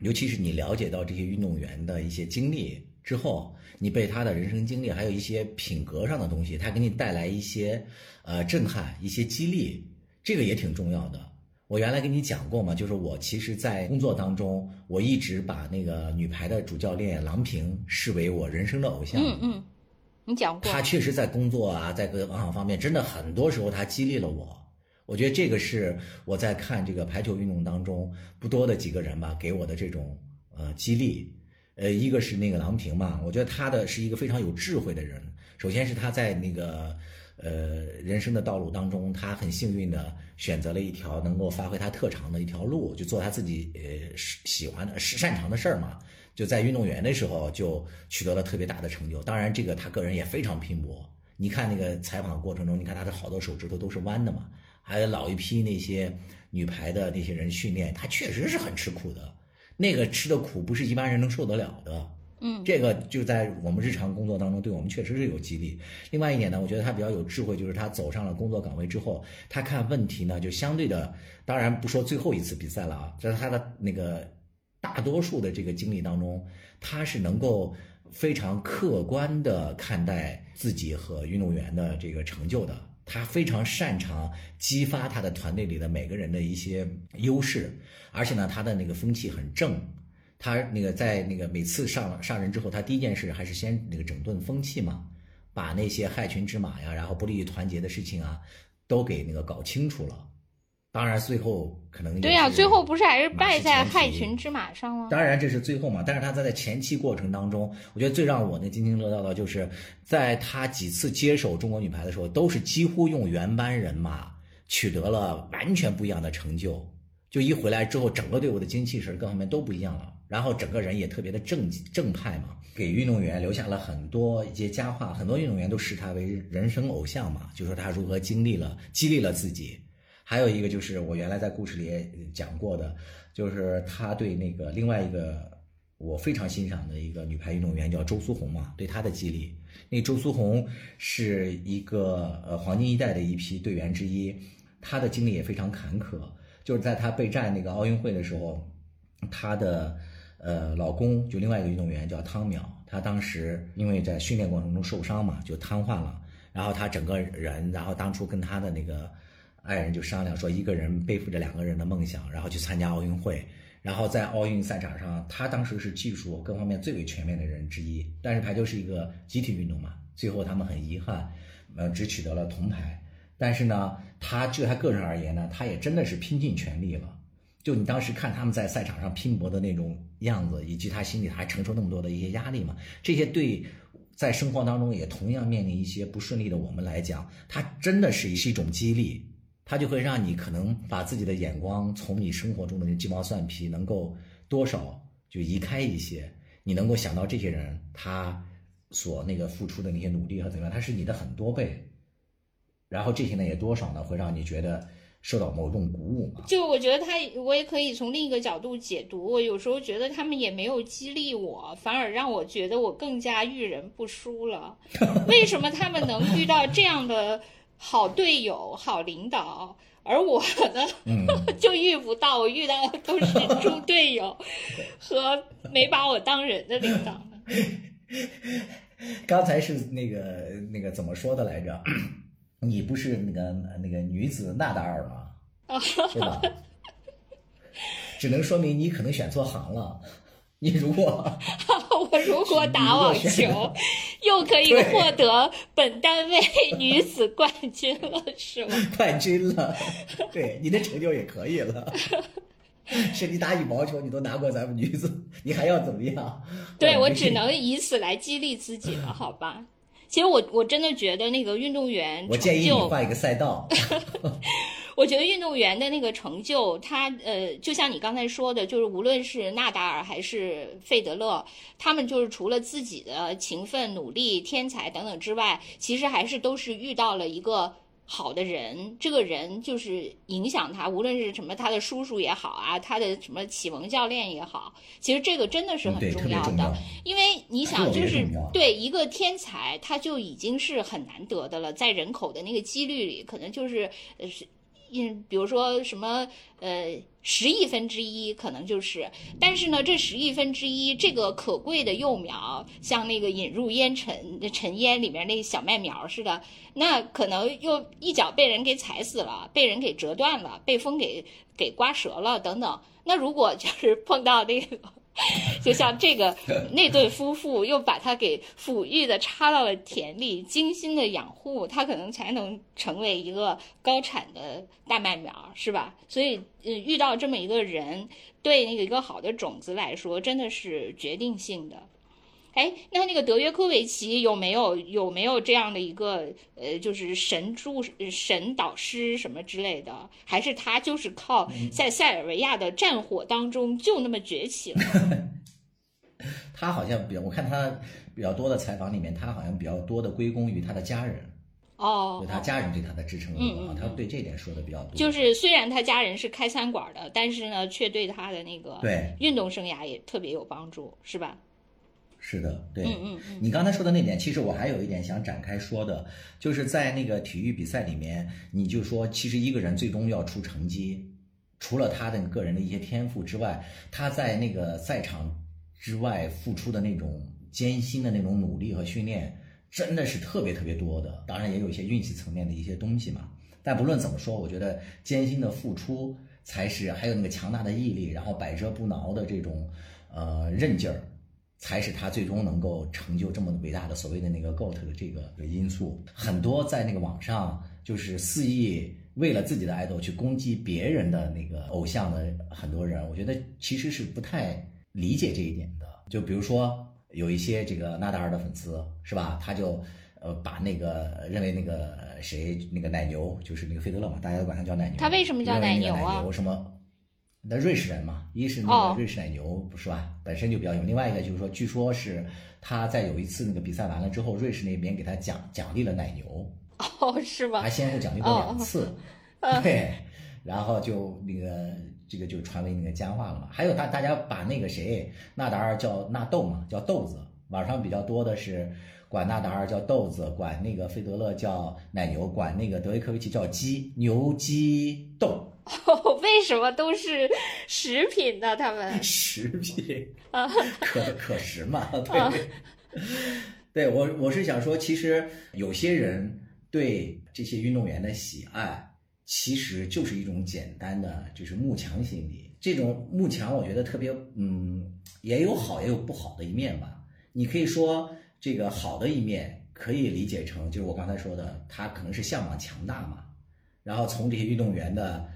尤其是你了解到这些运动员的一些经历之后，你被他的人生经历，还有一些品格上的东西，他给你带来一些呃震撼、一些激励，这个也挺重要的。我原来跟你讲过嘛，就是我其实，在工作当中，我一直把那个女排的主教练郎平视为我人生的偶像。嗯嗯。你讲过，他确实在工作啊，在各方方面，真的很多时候他激励了我。我觉得这个是我在看这个排球运动当中不多的几个人吧，给我的这种呃激励。呃，一个是那个郎平嘛，我觉得他的是一个非常有智慧的人。首先是他在那个呃人生的道路当中，他很幸运的选择了一条能够发挥他特长的一条路，就做他自己呃喜欢的、擅长的事儿嘛。就在运动员的时候就取得了特别大的成就，当然这个他个人也非常拼搏。你看那个采访过程中，你看他的好多手指头都是弯的嘛，还有老一批那些女排的那些人训练，他确实是很吃苦的，那个吃的苦不是一般人能受得了的。嗯，这个就在我们日常工作当中，对我们确实是有激励。另外一点呢，我觉得他比较有智慧，就是他走上了工作岗位之后，他看问题呢就相对的，当然不说最后一次比赛了啊，这是他的那个。大多数的这个经历当中，他是能够非常客观的看待自己和运动员的这个成就的。他非常擅长激发他的团队里的每个人的一些优势，而且呢，他的那个风气很正。他那个在那个每次上上任之后，他第一件事还是先那个整顿风气嘛，把那些害群之马呀，然后不利于团结的事情啊，都给那个搞清楚了。当然，最后可能对呀、最后不是还是败在害群之马上吗？当然这是最后嘛，但是他在在前期过程当中，我觉得最让我那津津乐道的就是在他几次接手中国女排的时候，都是几乎用原班人马取得了完全不一样的成就。就一回来之后，整个队伍的精气神各方面都不一样了，然后整个人也特别的正正派嘛，给运动员留下了很多一些佳话，很多运动员都视他为人生偶像嘛，就说他如何经历了激励了自己。还有一个就是我原来在故事里也讲过的，就是他对那个另外一个我非常欣赏的一个女排运动员叫周苏红嘛，对她的激励。那周苏红是一个呃黄金一代的一批队员之一，她的经历也非常坎坷。就是在她备战那个奥运会的时候，她的呃老公就另外一个运动员叫汤淼，他当时因为在训练过程中受伤嘛，就瘫痪了。然后他整个人，然后当初跟他的那个。爱人就商量说，一个人背负着两个人的梦想，然后去参加奥运会。然后在奥运赛场上，他当时是技术各方面最为全面的人之一。但是排球是一个集体运动嘛，最后他们很遗憾，呃，只取得了铜牌。但是呢，他就他个人而言呢，他也真的是拼尽全力了。就你当时看他们在赛场上拼搏的那种样子，以及他心里还承受那么多的一些压力嘛，这些对在生活当中也同样面临一些不顺利的我们来讲，他真的是是一种激励。它就会让你可能把自己的眼光从你生活中的这鸡毛蒜皮能够多少就移开一些，你能够想到这些人他所那个付出的那些努力和怎么样，他是你的很多倍，然后这些呢也多少呢会让你觉得受到某种鼓舞嘛。就我觉得他，我也可以从另一个角度解读。我有时候觉得他们也没有激励我，反而让我觉得我更加遇人不淑了。为什么他们能遇到这样的？好队友、好领导，而我呢，嗯、就遇不到。我遇到的都是猪队友 和没把我当人的领导。刚才是那个那个怎么说的来着？你不是那个那个女子纳达尔吗？对吧？只能说明你可能选错行了。你如果 我如果打网球，又可以获得本单位女子冠军了，是吗？冠军了，对，你的成就也可以了。是你打羽毛球，你都拿过咱们女子，你还要怎么样？对我只能以此来激励自己了，好吧？其实我我真的觉得那个运动员，我建议你换一个赛道。我觉得运动员的那个成就，他呃，就像你刚才说的，就是无论是纳达尔还是费德勒，他们就是除了自己的勤奋、努力、天才等等之外，其实还是都是遇到了一个。好的人，这个人就是影响他，无论是什么，他的叔叔也好啊，他的什么启蒙教练也好，其实这个真的是很重要的，因为你想，就是对一个天才，他就已经是很难得的了，在人口的那个几率里，可能就是呃嗯。比如说什么呃十亿分之一可能就是，但是呢这十亿分之一这个可贵的幼苗，像那个引入烟尘尘烟里面那小麦苗似的，那可能又一脚被人给踩死了，被人给折断了，被风给给刮折了等等。那如果就是碰到那个。就像这个 那对夫妇又把它给抚育的插到了田里，精心的养护，它可能才能成为一个高产的大麦苗，是吧？所以，呃，遇到这么一个人，对那个一个好的种子来说，真的是决定性的。哎，那那个德约科维奇有没有有没有这样的一个呃，就是神助神导师什么之类的？还是他就是靠在塞尔维亚的战火当中就那么崛起了？他好像比较，我看他比较多的采访里面，他好像比较多的归功于他的家人哦，他家人对他的支撑啊，他对这点说的比较多。就是虽然他家人是开餐馆的，但是呢，却对他的那个对运动生涯也特别有帮助，是吧？是的，对，嗯嗯嗯，你刚才说的那点，其实我还有一点想展开说的，就是在那个体育比赛里面，你就说，其实一个人最终要出成绩，除了他的个人的一些天赋之外，他在那个赛场之外付出的那种艰辛的那种努力和训练，真的是特别特别多的。当然也有一些运气层面的一些东西嘛。但不论怎么说，我觉得艰辛的付出才是，还有那个强大的毅力，然后百折不挠的这种呃韧劲儿。才使他最终能够成就这么伟大的所谓的那个 GOAT 的这个因素。很多在那个网上就是肆意为了自己的爱豆去攻击别人的那个偶像的很多人，我觉得其实是不太理解这一点的。就比如说有一些这个纳达尔的粉丝是吧，他就呃把那个认为那个谁那个奶牛就是那个费德勒嘛，大家都管他叫奶牛。他为什么叫奶牛啊？什么？那瑞士人嘛，一是那个瑞士奶牛，不是吧？本身就比较有。另外一个就是说，据说是他在有一次那个比赛完了之后，瑞士那边给他奖奖励了奶牛。哦，是吗？还先后奖励过两次。对，然后就那个这个就传为那个佳话了嘛。还有大大家把那个谁纳达尔叫纳豆嘛，叫豆子。网上比较多的是管纳达尔叫豆子，管那个费德勒叫奶牛，管那个德约科维奇叫鸡牛鸡豆。为什么都是食品呢？他们 食品 啊，可可食嘛？对，对我我是想说，其实有些人对这些运动员的喜爱，其实就是一种简单的就是慕强心理。这种慕强，我觉得特别嗯，也有好也有不好的一面吧。你可以说这个好的一面，可以理解成就是我刚才说的，他可能是向往强大嘛，然后从这些运动员的。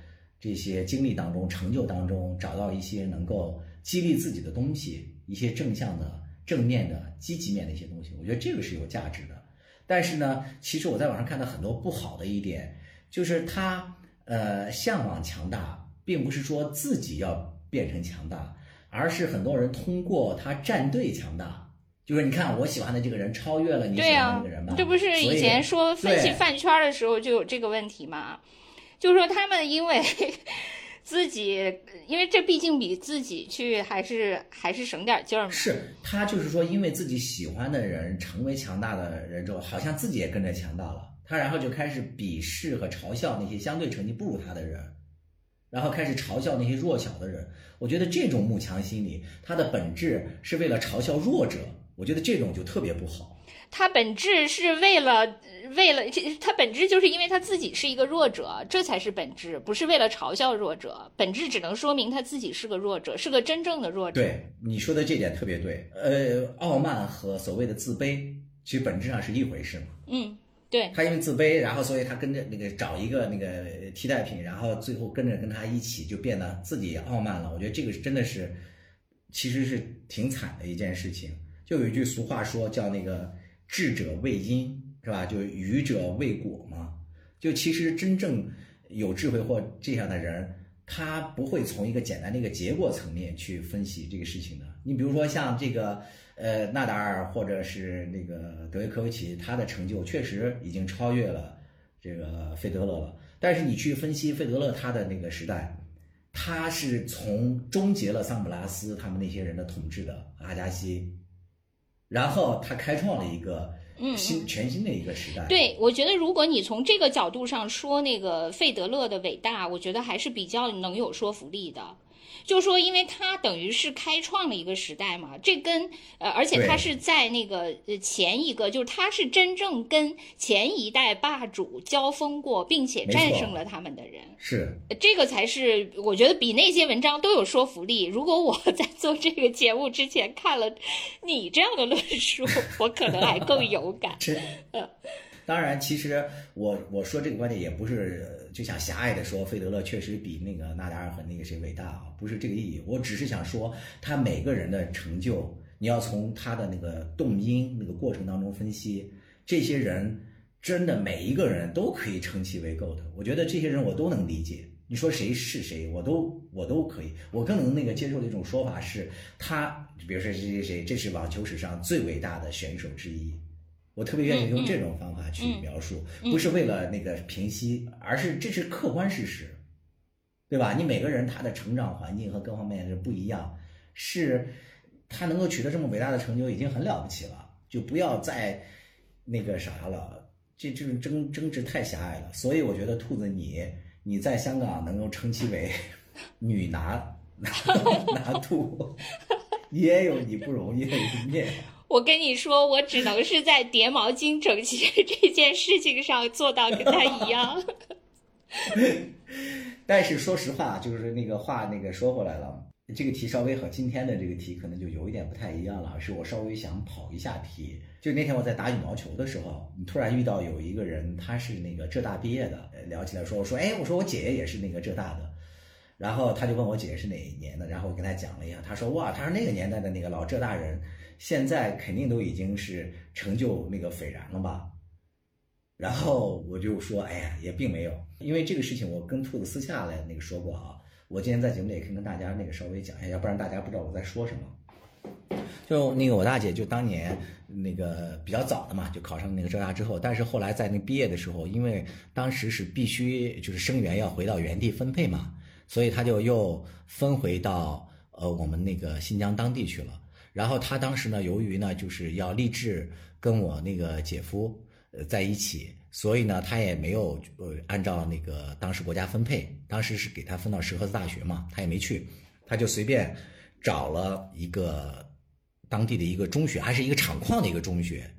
这些经历当中、成就当中，找到一些能够激励自己的东西，一些正向的、正面的、积极面的一些东西，我觉得这个是有价值的。但是呢，其实我在网上看到很多不好的一点，就是他呃向往强大，并不是说自己要变成强大，而是很多人通过他站队强大，就是你看我喜欢的这个人超越了你喜欢的那个人吧？这不是以前说分析饭圈的时候就有这个问题吗？就是说，他们因为 自己，因为这毕竟比自己去还是还是省点劲儿嘛。是他就是说，因为自己喜欢的人成为强大的人之后，好像自己也跟着强大了。他然后就开始鄙视和嘲笑那些相对成绩不如他的人，然后开始嘲笑那些弱小的人。我觉得这种慕强心理，它的本质是为了嘲笑弱者。我觉得这种就特别不好。它本质是为了。为了这，他本质就是因为他自己是一个弱者，这才是本质，不是为了嘲笑弱者。本质只能说明他自己是个弱者，是个真正的弱者。对你说的这点特别对。呃，傲慢和所谓的自卑，其实本质上是一回事嘛。嗯，对。他因为自卑，然后所以他跟着那个找一个那个替代品，然后最后跟着跟他一起就变得自己傲慢了。我觉得这个真的是，其实是挺惨的一件事情。就有一句俗话说，叫那个智者为因。是吧？就愚者为果嘛。就其实真正有智慧或这样的人，他不会从一个简单的一个结果层面去分析这个事情的。你比如说像这个呃纳达尔或者是那个德约科维奇，他的成就确实已经超越了这个费德勒了。但是你去分析费德勒他的那个时代，他是从终结了桑普拉斯他们那些人的统治的阿加西，然后他开创了一个新全新的一个时代。对，我觉得如果你从这个角度上说那个费德勒的伟大，我觉得还是比较能有说服力的。就说，因为他等于是开创了一个时代嘛，这跟呃，而且他是在那个呃前一个，就是他是真正跟前一代霸主交锋过，并且战胜了他们的人，是。这个才是我觉得比那些文章都有说服力。如果我 在做这个节目之前看了你这样的论述，我可能还更有感。当然，其实我我说这个观点也不是就想狭隘的说费德勒确实比那个纳达尔和那个谁伟大啊，不是这个意义。我只是想说，他每个人的成就，你要从他的那个动因那个过程当中分析，这些人真的每一个人都可以称其为 GOAT。我觉得这些人我都能理解。你说谁是谁，我都我都可以。我更能那个接受的一种说法是，他比如说谁谁谁，这是网球史上最伟大的选手之一。我特别愿意用这种方法去描述，不是为了那个平息，而是这是客观事实，对吧？你每个人他的成长环境和各方面是不一样，是他能够取得这么伟大的成就已经很了不起了，就不要再那个啥了，这这种争争执太狭隘了。所以我觉得兔子你你在香港能够称其为 女拿拿拿兔，也有你不容易的一面。我跟你说，我只能是在叠毛巾整齐这件事情上做到跟他一样。但是说实话，就是那个话那个说回来了，这个题稍微和今天的这个题可能就有一点不太一样了。是我稍微想跑一下题。就那天我在打羽毛球的时候，你突然遇到有一个人，他是那个浙大毕业的，聊起来说，我说，哎，我说我姐姐也是那个浙大的，然后他就问我姐姐是哪一年的，然后我跟他讲了一下，他说，哇，他说那个年代的那个老浙大人。现在肯定都已经是成就那个斐然了吧？然后我就说，哎呀，也并没有，因为这个事情我跟兔子私下来那个说过啊。我今天在节目里也可以跟大家那个稍微讲一下，要不然大家不知道我在说什么。就那个我大姐，就当年那个比较早的嘛，就考上那个浙大之后，但是后来在那毕业的时候，因为当时是必须就是生源要回到原地分配嘛，所以他就又分回到呃我们那个新疆当地去了。然后他当时呢，由于呢就是要立志跟我那个姐夫呃在一起，所以呢他也没有呃按照那个当时国家分配，当时是给他分到石河子大学嘛，他也没去，他就随便找了一个当地的一个中学，还是一个厂矿的一个中学，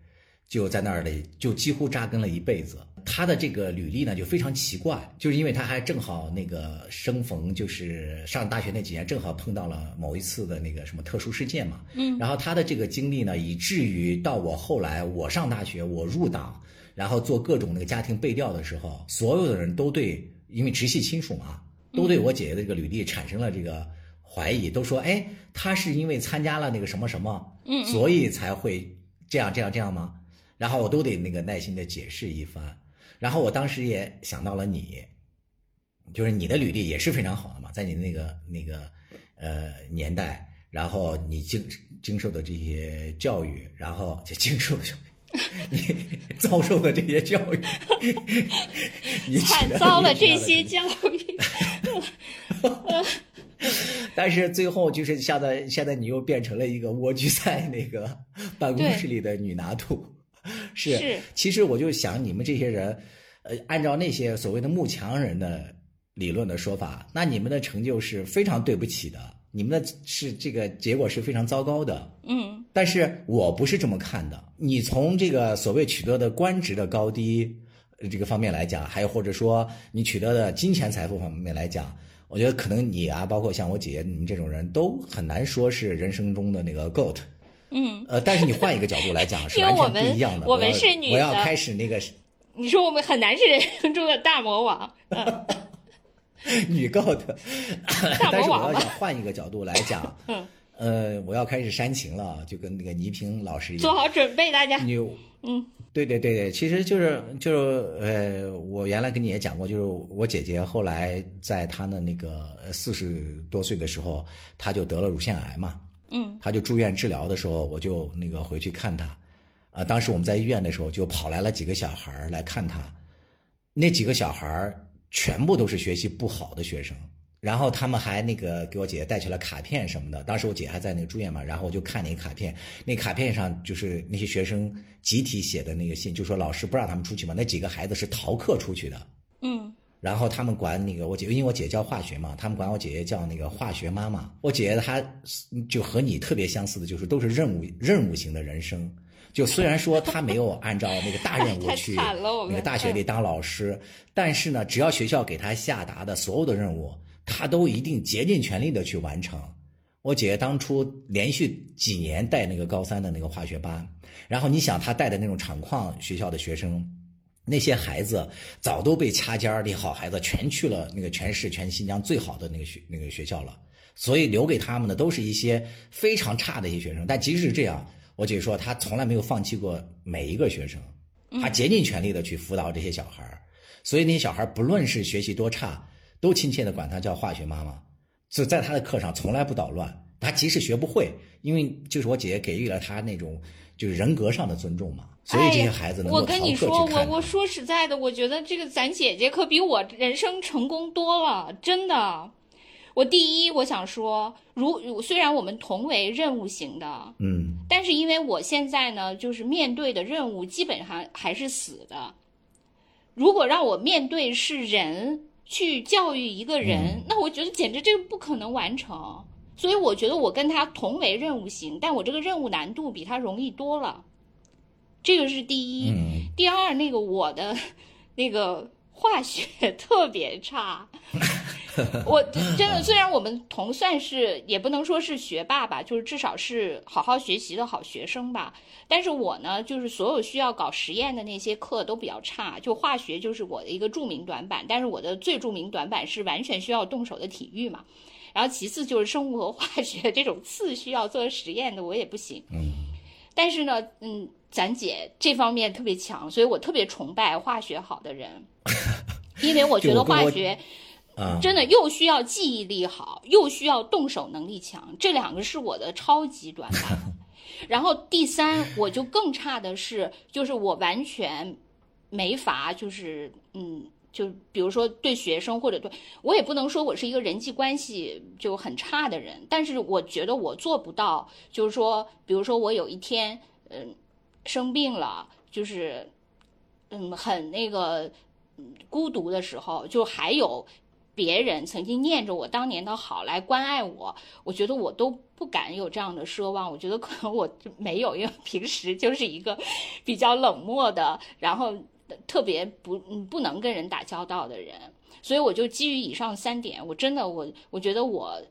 就在那里就几乎扎根了一辈子。他的这个履历呢就非常奇怪，就是因为他还正好那个生逢就是上大学那几年，正好碰到了某一次的那个什么特殊事件嘛。嗯，然后他的这个经历呢，以至于到我后来我上大学，我入党，然后做各种那个家庭背调的时候，所有的人都对，因为直系亲属嘛，都对我姐姐的这个履历产生了这个怀疑，都说，哎，他是因为参加了那个什么什么，嗯，所以才会这样这样这样吗？然后我都得那个耐心的解释一番。然后我当时也想到了你，就是你的履历也是非常好的嘛，在你那个那个呃年代，然后你经经受的这些教育，然后就经受的 你遭受的这些教育，你惨遭了这些教育，但是最后就是现在现在你又变成了一个蜗居在那个办公室里的女拿督。是，其实我就想，你们这些人，呃，按照那些所谓的慕强人的理论的说法，那你们的成就是非常对不起的，你们的是这个结果是非常糟糕的。嗯，但是我不是这么看的。你从这个所谓取得的官职的高低这个方面来讲，还有或者说你取得的金钱财富方面来讲，我觉得可能你啊，包括像我姐姐你们这种人都很难说是人生中的那个 GOAT。嗯，呃，但是你换一个角度来讲，是 完全不一样的。我们是女的，我要开始那个。你说我们很难是人生中的大魔王，女高的。大魔王。但是我要想换一个角度来讲，嗯，呃，我要开始煽情了，就跟那个倪萍老师一样。做好准备，大家。你，嗯，对对对对，其实就是就是呃，我原来跟你也讲过，就是我姐姐后来在她的那个四十多岁的时候，她就得了乳腺癌嘛，嗯，她就住院治疗的时候，我就那个回去看他，啊，当时我们在医院的时候，就跑来了几个小孩来看他，那几个小孩全部都是学习不好的学生。然后他们还那个给我姐姐带去了卡片什么的，当时我姐还在那个住院嘛，然后我就看那个卡片，那卡片上就是那些学生集体写的那个信，就说老师不让他们出去嘛，那几个孩子是逃课出去的，嗯，然后他们管那个我姐，因为我姐教化学嘛，他们管我姐姐叫那个化学妈妈。我姐姐她就和你特别相似的，就是都是任务任务型的人生。就虽然说她没有按照那个大任务去 那个大学里当老师，但是呢，只要学校给她下达的所有的任务。她都一定竭尽全力的去完成。我姐姐当初连续几年带那个高三的那个化学班，然后你想她带的那种厂矿学校的学生，那些孩子早都被掐尖儿的好孩子全去了那个全市全新疆最好的那个学那个学校了，所以留给他们的都是一些非常差的一些学生。但即使是这样，我姐说她从来没有放弃过每一个学生，她竭尽全力的去辅导这些小孩儿，所以那些小孩儿不论是学习多差。都亲切的管她叫化学妈妈，就在她的课上从来不捣乱。她即使学不会，因为就是我姐姐给予了她那种就是人格上的尊重嘛，所以这些孩子能够我跟你说，我我说实在的，我觉得这个咱姐姐可比我人生成功多了，真的。我第一，我想说，如虽然我们同为任务型的，嗯，但是因为我现在呢，就是面对的任务基本上还是死的。如果让我面对是人。去教育一个人，那我觉得简直这个不可能完成。所以我觉得我跟他同为任务型，但我这个任务难度比他容易多了。这个是第一。第二，那个我的那个化学 特别差。我真的，虽然我们同算是，也不能说是学霸吧，就是至少是好好学习的好学生吧。但是我呢，就是所有需要搞实验的那些课都比较差，就化学就是我的一个著名短板。但是我的最著名短板是完全需要动手的体育嘛。然后其次就是生物和化学 这种次需要做实验的，我也不行。嗯。但是呢，嗯，咱姐这方面特别强，所以我特别崇拜化学好的人，因为我觉得化学。真的又需要记忆力好，又需要动手能力强，这两个是我的超级短板。然后第三，我就更差的是，就是我完全没法，就是嗯，就比如说对学生或者对我也不能说我是一个人际关系就很差的人，但是我觉得我做不到，就是说，比如说我有一天嗯生病了，就是嗯很那个孤独的时候，就还有。别人曾经念着我当年的好来关爱我，我觉得我都不敢有这样的奢望。我觉得可能我没有，因为平时就是一个比较冷漠的，然后特别不不能跟人打交道的人。所以我就基于以上三点，我真的我我觉得我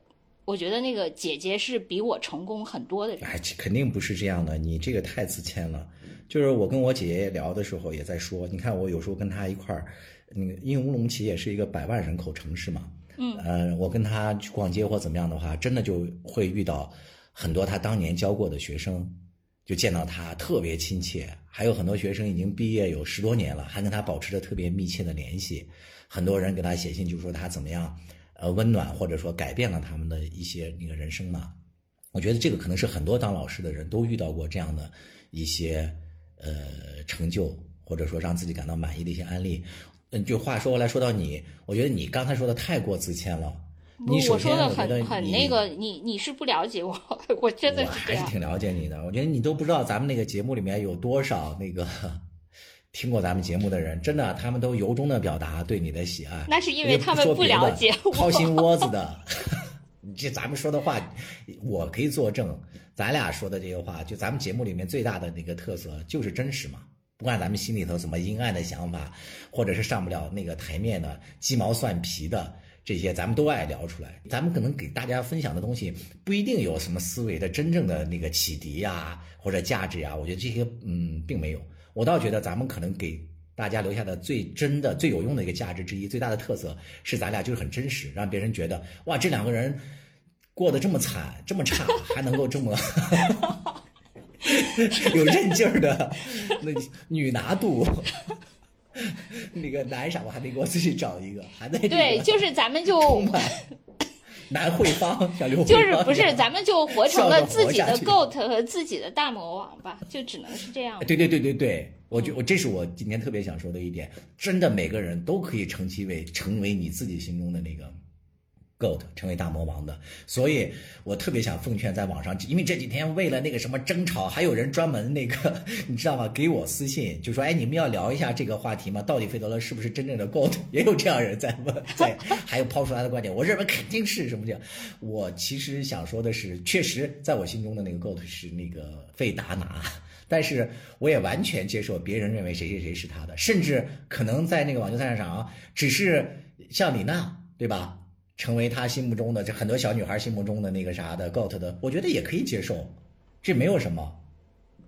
我觉得那个姐姐是比我成功很多的人。哎，肯定不是这样的，你这个太自谦了。就是我跟我姐姐聊的时候也在说，你看我有时候跟她一块儿。那个，因为乌鲁木齐也是一个百万人口城市嘛，嗯，呃，我跟她去逛街或怎么样的话，真的就会遇到很多她当年教过的学生，就见到她特别亲切，还有很多学生已经毕业有十多年了，还跟她保持着特别密切的联系。很多人给他写信，就说他怎么样，呃，温暖或者说改变了他们的一些那个人生嘛。我觉得这个可能是很多当老师的人都遇到过这样的一些呃成就，或者说让自己感到满意的一些案例。嗯，就话说回来，说到你，我觉得你刚才说的太过自谦了。你我说的很很那个，你你是不了解我，我真的是还是挺了解你的。我觉得你都不知道咱们那个节目里面有多少那个听过咱们节目的人，真的他们都由衷的表达对你的喜爱。那是因为他们不了解我。掏心窝子的，这咱们说的话，我可以作证。咱俩说的这些话，就咱们节目里面最大的那个特色就是真实嘛。不管咱们心里头什么阴暗的想法，或者是上不了那个台面的鸡毛蒜皮的这些，咱们都爱聊出来。咱们可能给大家分享的东西不一定有什么思维的真正的那个启迪呀，或者价值呀。我觉得这些嗯并没有。我倒觉得咱们可能给大家留下的最真的、最有用的一个价值之一，最大的特色是咱俩就是很真实，让别人觉得哇，这两个人过得这么惨这么差，还能够这么 有韧劲儿的那女拿度。那个男傻，我还得给我自己找一个，还得对，就是咱们就 男慧芳，小刘就是不是，咱们就活成了自己的 GOAT 和自己的大魔王吧，就只能是这样。对对对对对，我觉我这是我今天特别想说的一点，真的每个人都可以成其为成为你自己心中的那个。GOAT 成为大魔王的，所以我特别想奉劝在网上，因为这几天为了那个什么争吵，还有人专门那个，你知道吗？给我私信就说，哎，你们要聊一下这个话题吗？到底费德勒是不是真正的 GOAT？也有这样人在问，在还有抛出来的观点，我认为肯定是什么叫？我其实想说的是，确实在我心中的那个 GOAT 是那个费达拿，但是我也完全接受别人认为谁谁谁是他的，甚至可能在那个网球赛场上，只是像李娜，对吧？成为他心目中的这很多小女孩心目中的那个啥的 GOAT 的，我觉得也可以接受，这没有什么。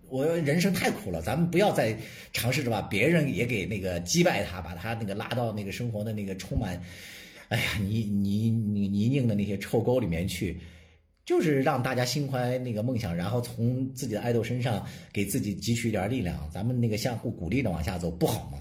我人生太苦了，咱们不要再尝试着把别人也给那个击败他，把他那个拉到那个生活的那个充满，哎呀泥泥泥泥泞的那些臭沟里面去，就是让大家心怀那个梦想，然后从自己的爱豆身上给自己汲取一点力量，咱们那个相互鼓励的往下走，不好吗？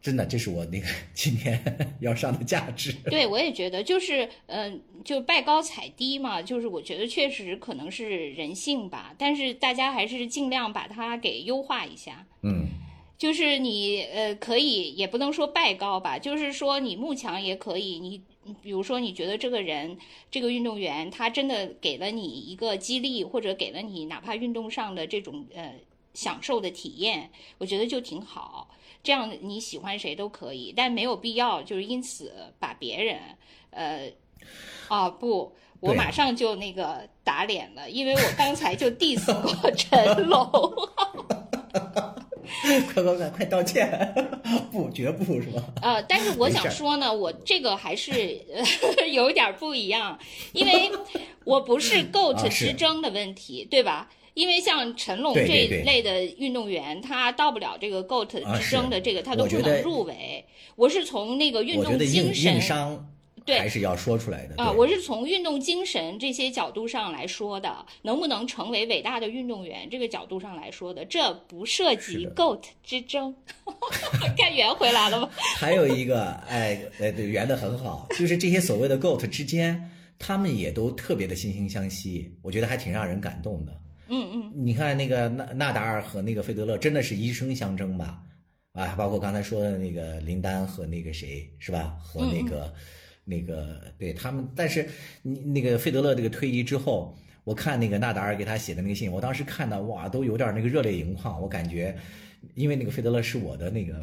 真的，这是我那个 今天 要上的价值。对，我也觉得，就是嗯，就拜高踩低嘛，就是我觉得确实可能是人性吧，但是大家还是尽量把它给优化一下。嗯，就是你呃，可以也不能说拜高吧，就是说你慕强也可以。你比如说，你觉得这个人这个运动员他真的给了你一个激励，或者给了你哪怕运动上的这种呃享受的体验，我觉得就挺好。这样你喜欢谁都可以，但没有必要就是因此把别人，呃，啊不，我马上就那个打脸了，因为我刚才就 diss 过陈龙，快快快快道歉，不绝不是吧？呃，但是我想说呢，我这个还是 有点不一样，因为我不是 GOAT 之争的问题，对吧？因为像陈龙这一类的运动员，他到不了这个 GOAT 之争的这个，他都不能入围。我是从那个运动精神，对，还是要说出来的啊。我是从运动精神这些角度上来说的，能不能成为伟大的运动员这个角度上来说的，这不涉及 GOAT 之争。看圆回来了吗？还有一个，哎，哎，对，圆的很好，就是这些所谓的 GOAT 之间，他们也都特别的惺惺相惜，我觉得还挺让人感动的。嗯嗯，你看那个纳纳达尔和那个费德勒真的是一生相争吧？啊，包括刚才说的那个林丹和那个谁是吧？和那个那个对他们，但是你那个费德勒这个退役之后，我看那个纳达尔给他写的那个信，我当时看到哇，都有点那个热泪盈眶。我感觉，因为那个费德勒是我的那个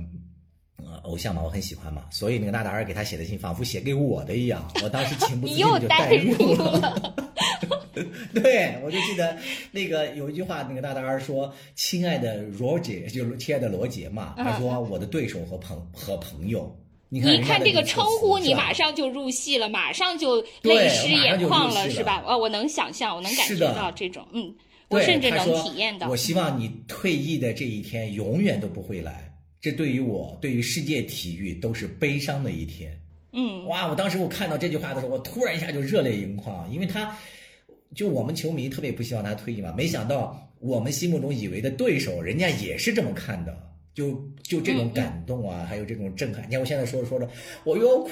呃偶像嘛，我很喜欢嘛，所以那个纳达尔给他写的信仿佛写给我的一样，我当时情不自禁就 带入了。对，我就记得那个有一句话，那个大大儿说：“亲爱的罗杰，就是亲爱的罗杰嘛。”他说：“我的对手和朋和朋友。”你看，你看这个称呼，你马上就入戏了，马上就泪湿眼眶了，是吧？哦，我能想象，我能感觉到这种，嗯，我甚至能体验到。我希望你退役的这一天永远都不会来，这对于我，对于世界体育都是悲伤的一天。嗯，哇！我当时我看到这句话的时候，我突然一下就热泪盈眶，因为他。就我们球迷特别不希望他退役嘛，没想到我们心目中以为的对手，人家也是这么看的，就就这种感动啊，还有这种震撼。你看我现在说着说着，我又要哭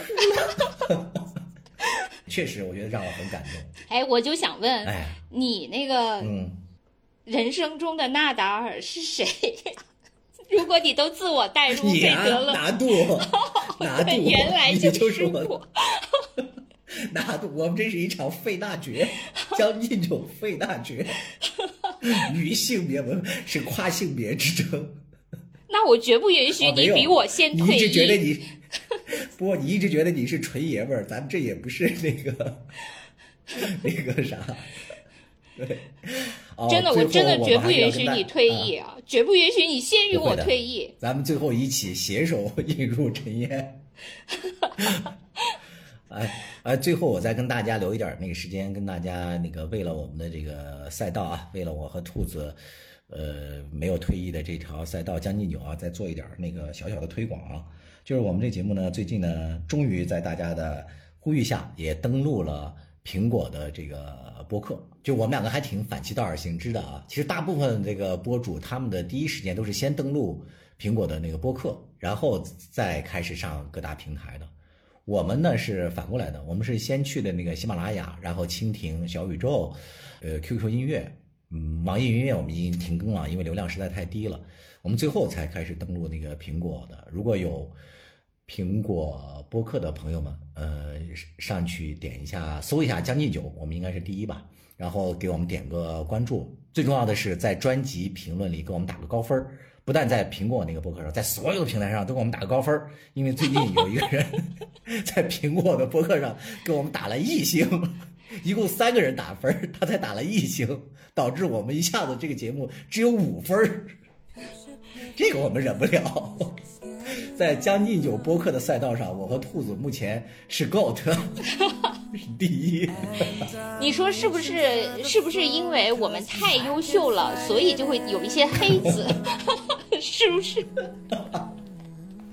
了。确实，我觉得让我很感动。哎，我就想问，哎，你那个嗯，人生中的纳达尔是谁？如果你都自我代入费德勒，拿度，拿度，原来就是我。那我们这是一场费纳决，将进酒费纳决，与性别文是跨性别之争。那我绝不允许你比我先退役。你一直觉得你，不过你一直觉得你是纯爷们儿，咱们这也不是那个那个啥。对，真的，我真的绝不允许你退役啊！绝不允许你先于我退役。咱们最后一起携手 引入尘烟。哎哎，最后我再跟大家留一点那个时间，跟大家那个为了我们的这个赛道啊，为了我和兔子，呃，没有退役的这条赛道将进酒啊，再做一点那个小小的推广啊。就是我们这节目呢，最近呢，终于在大家的呼吁下，也登录了苹果的这个播客，就我们两个还挺反其道而行之的啊。其实大部分这个博主他们的第一时间都是先登录苹果的那个播客，然后再开始上各大平台的。我们呢是反过来的，我们是先去的那个喜马拉雅，然后蜻蜓、小宇宙，呃，QQ 音乐，嗯，网易云音乐我们已经停更了，因为流量实在太低了。我们最后才开始登录那个苹果的。如果有苹果播客的朋友们，呃，上去点一下，搜一下《将进酒》，我们应该是第一吧。然后给我们点个关注，最重要的是在专辑评论里给我们打个高分儿。不但在苹果那个播客上，在所有的平台上都给我们打高分儿。因为最近有一个人 在苹果的播客上给我们打了一星，一共三个人打分，他才打了一星，导致我们一下子这个节目只有五分儿。这个我们忍不了。在将进酒播客的赛道上，我和兔子目前是 GOAT，第一。你说是不是？是不是因为我们太优秀了，所以就会有一些黑子？是不是？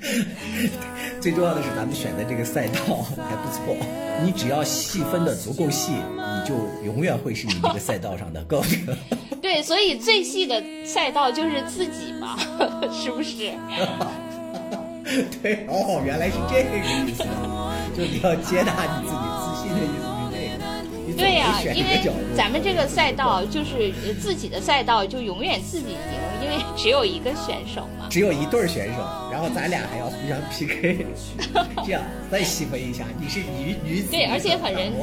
最重要的是，咱们选的这个赛道 还不错。你只要细分的足够细，你就永远会是你这个赛道上的 GOAT。对，所以最细的赛道就是自己嘛，是不是？对，哦，原来是这个意思，就你要接纳你自己对呀，因为咱们这个赛道就是自己的赛道，就永远自己赢，因为只有一个选手嘛，只有一对选手，然后咱俩还要互相 PK，这样再细分一下，你是女女子，对，而且很人。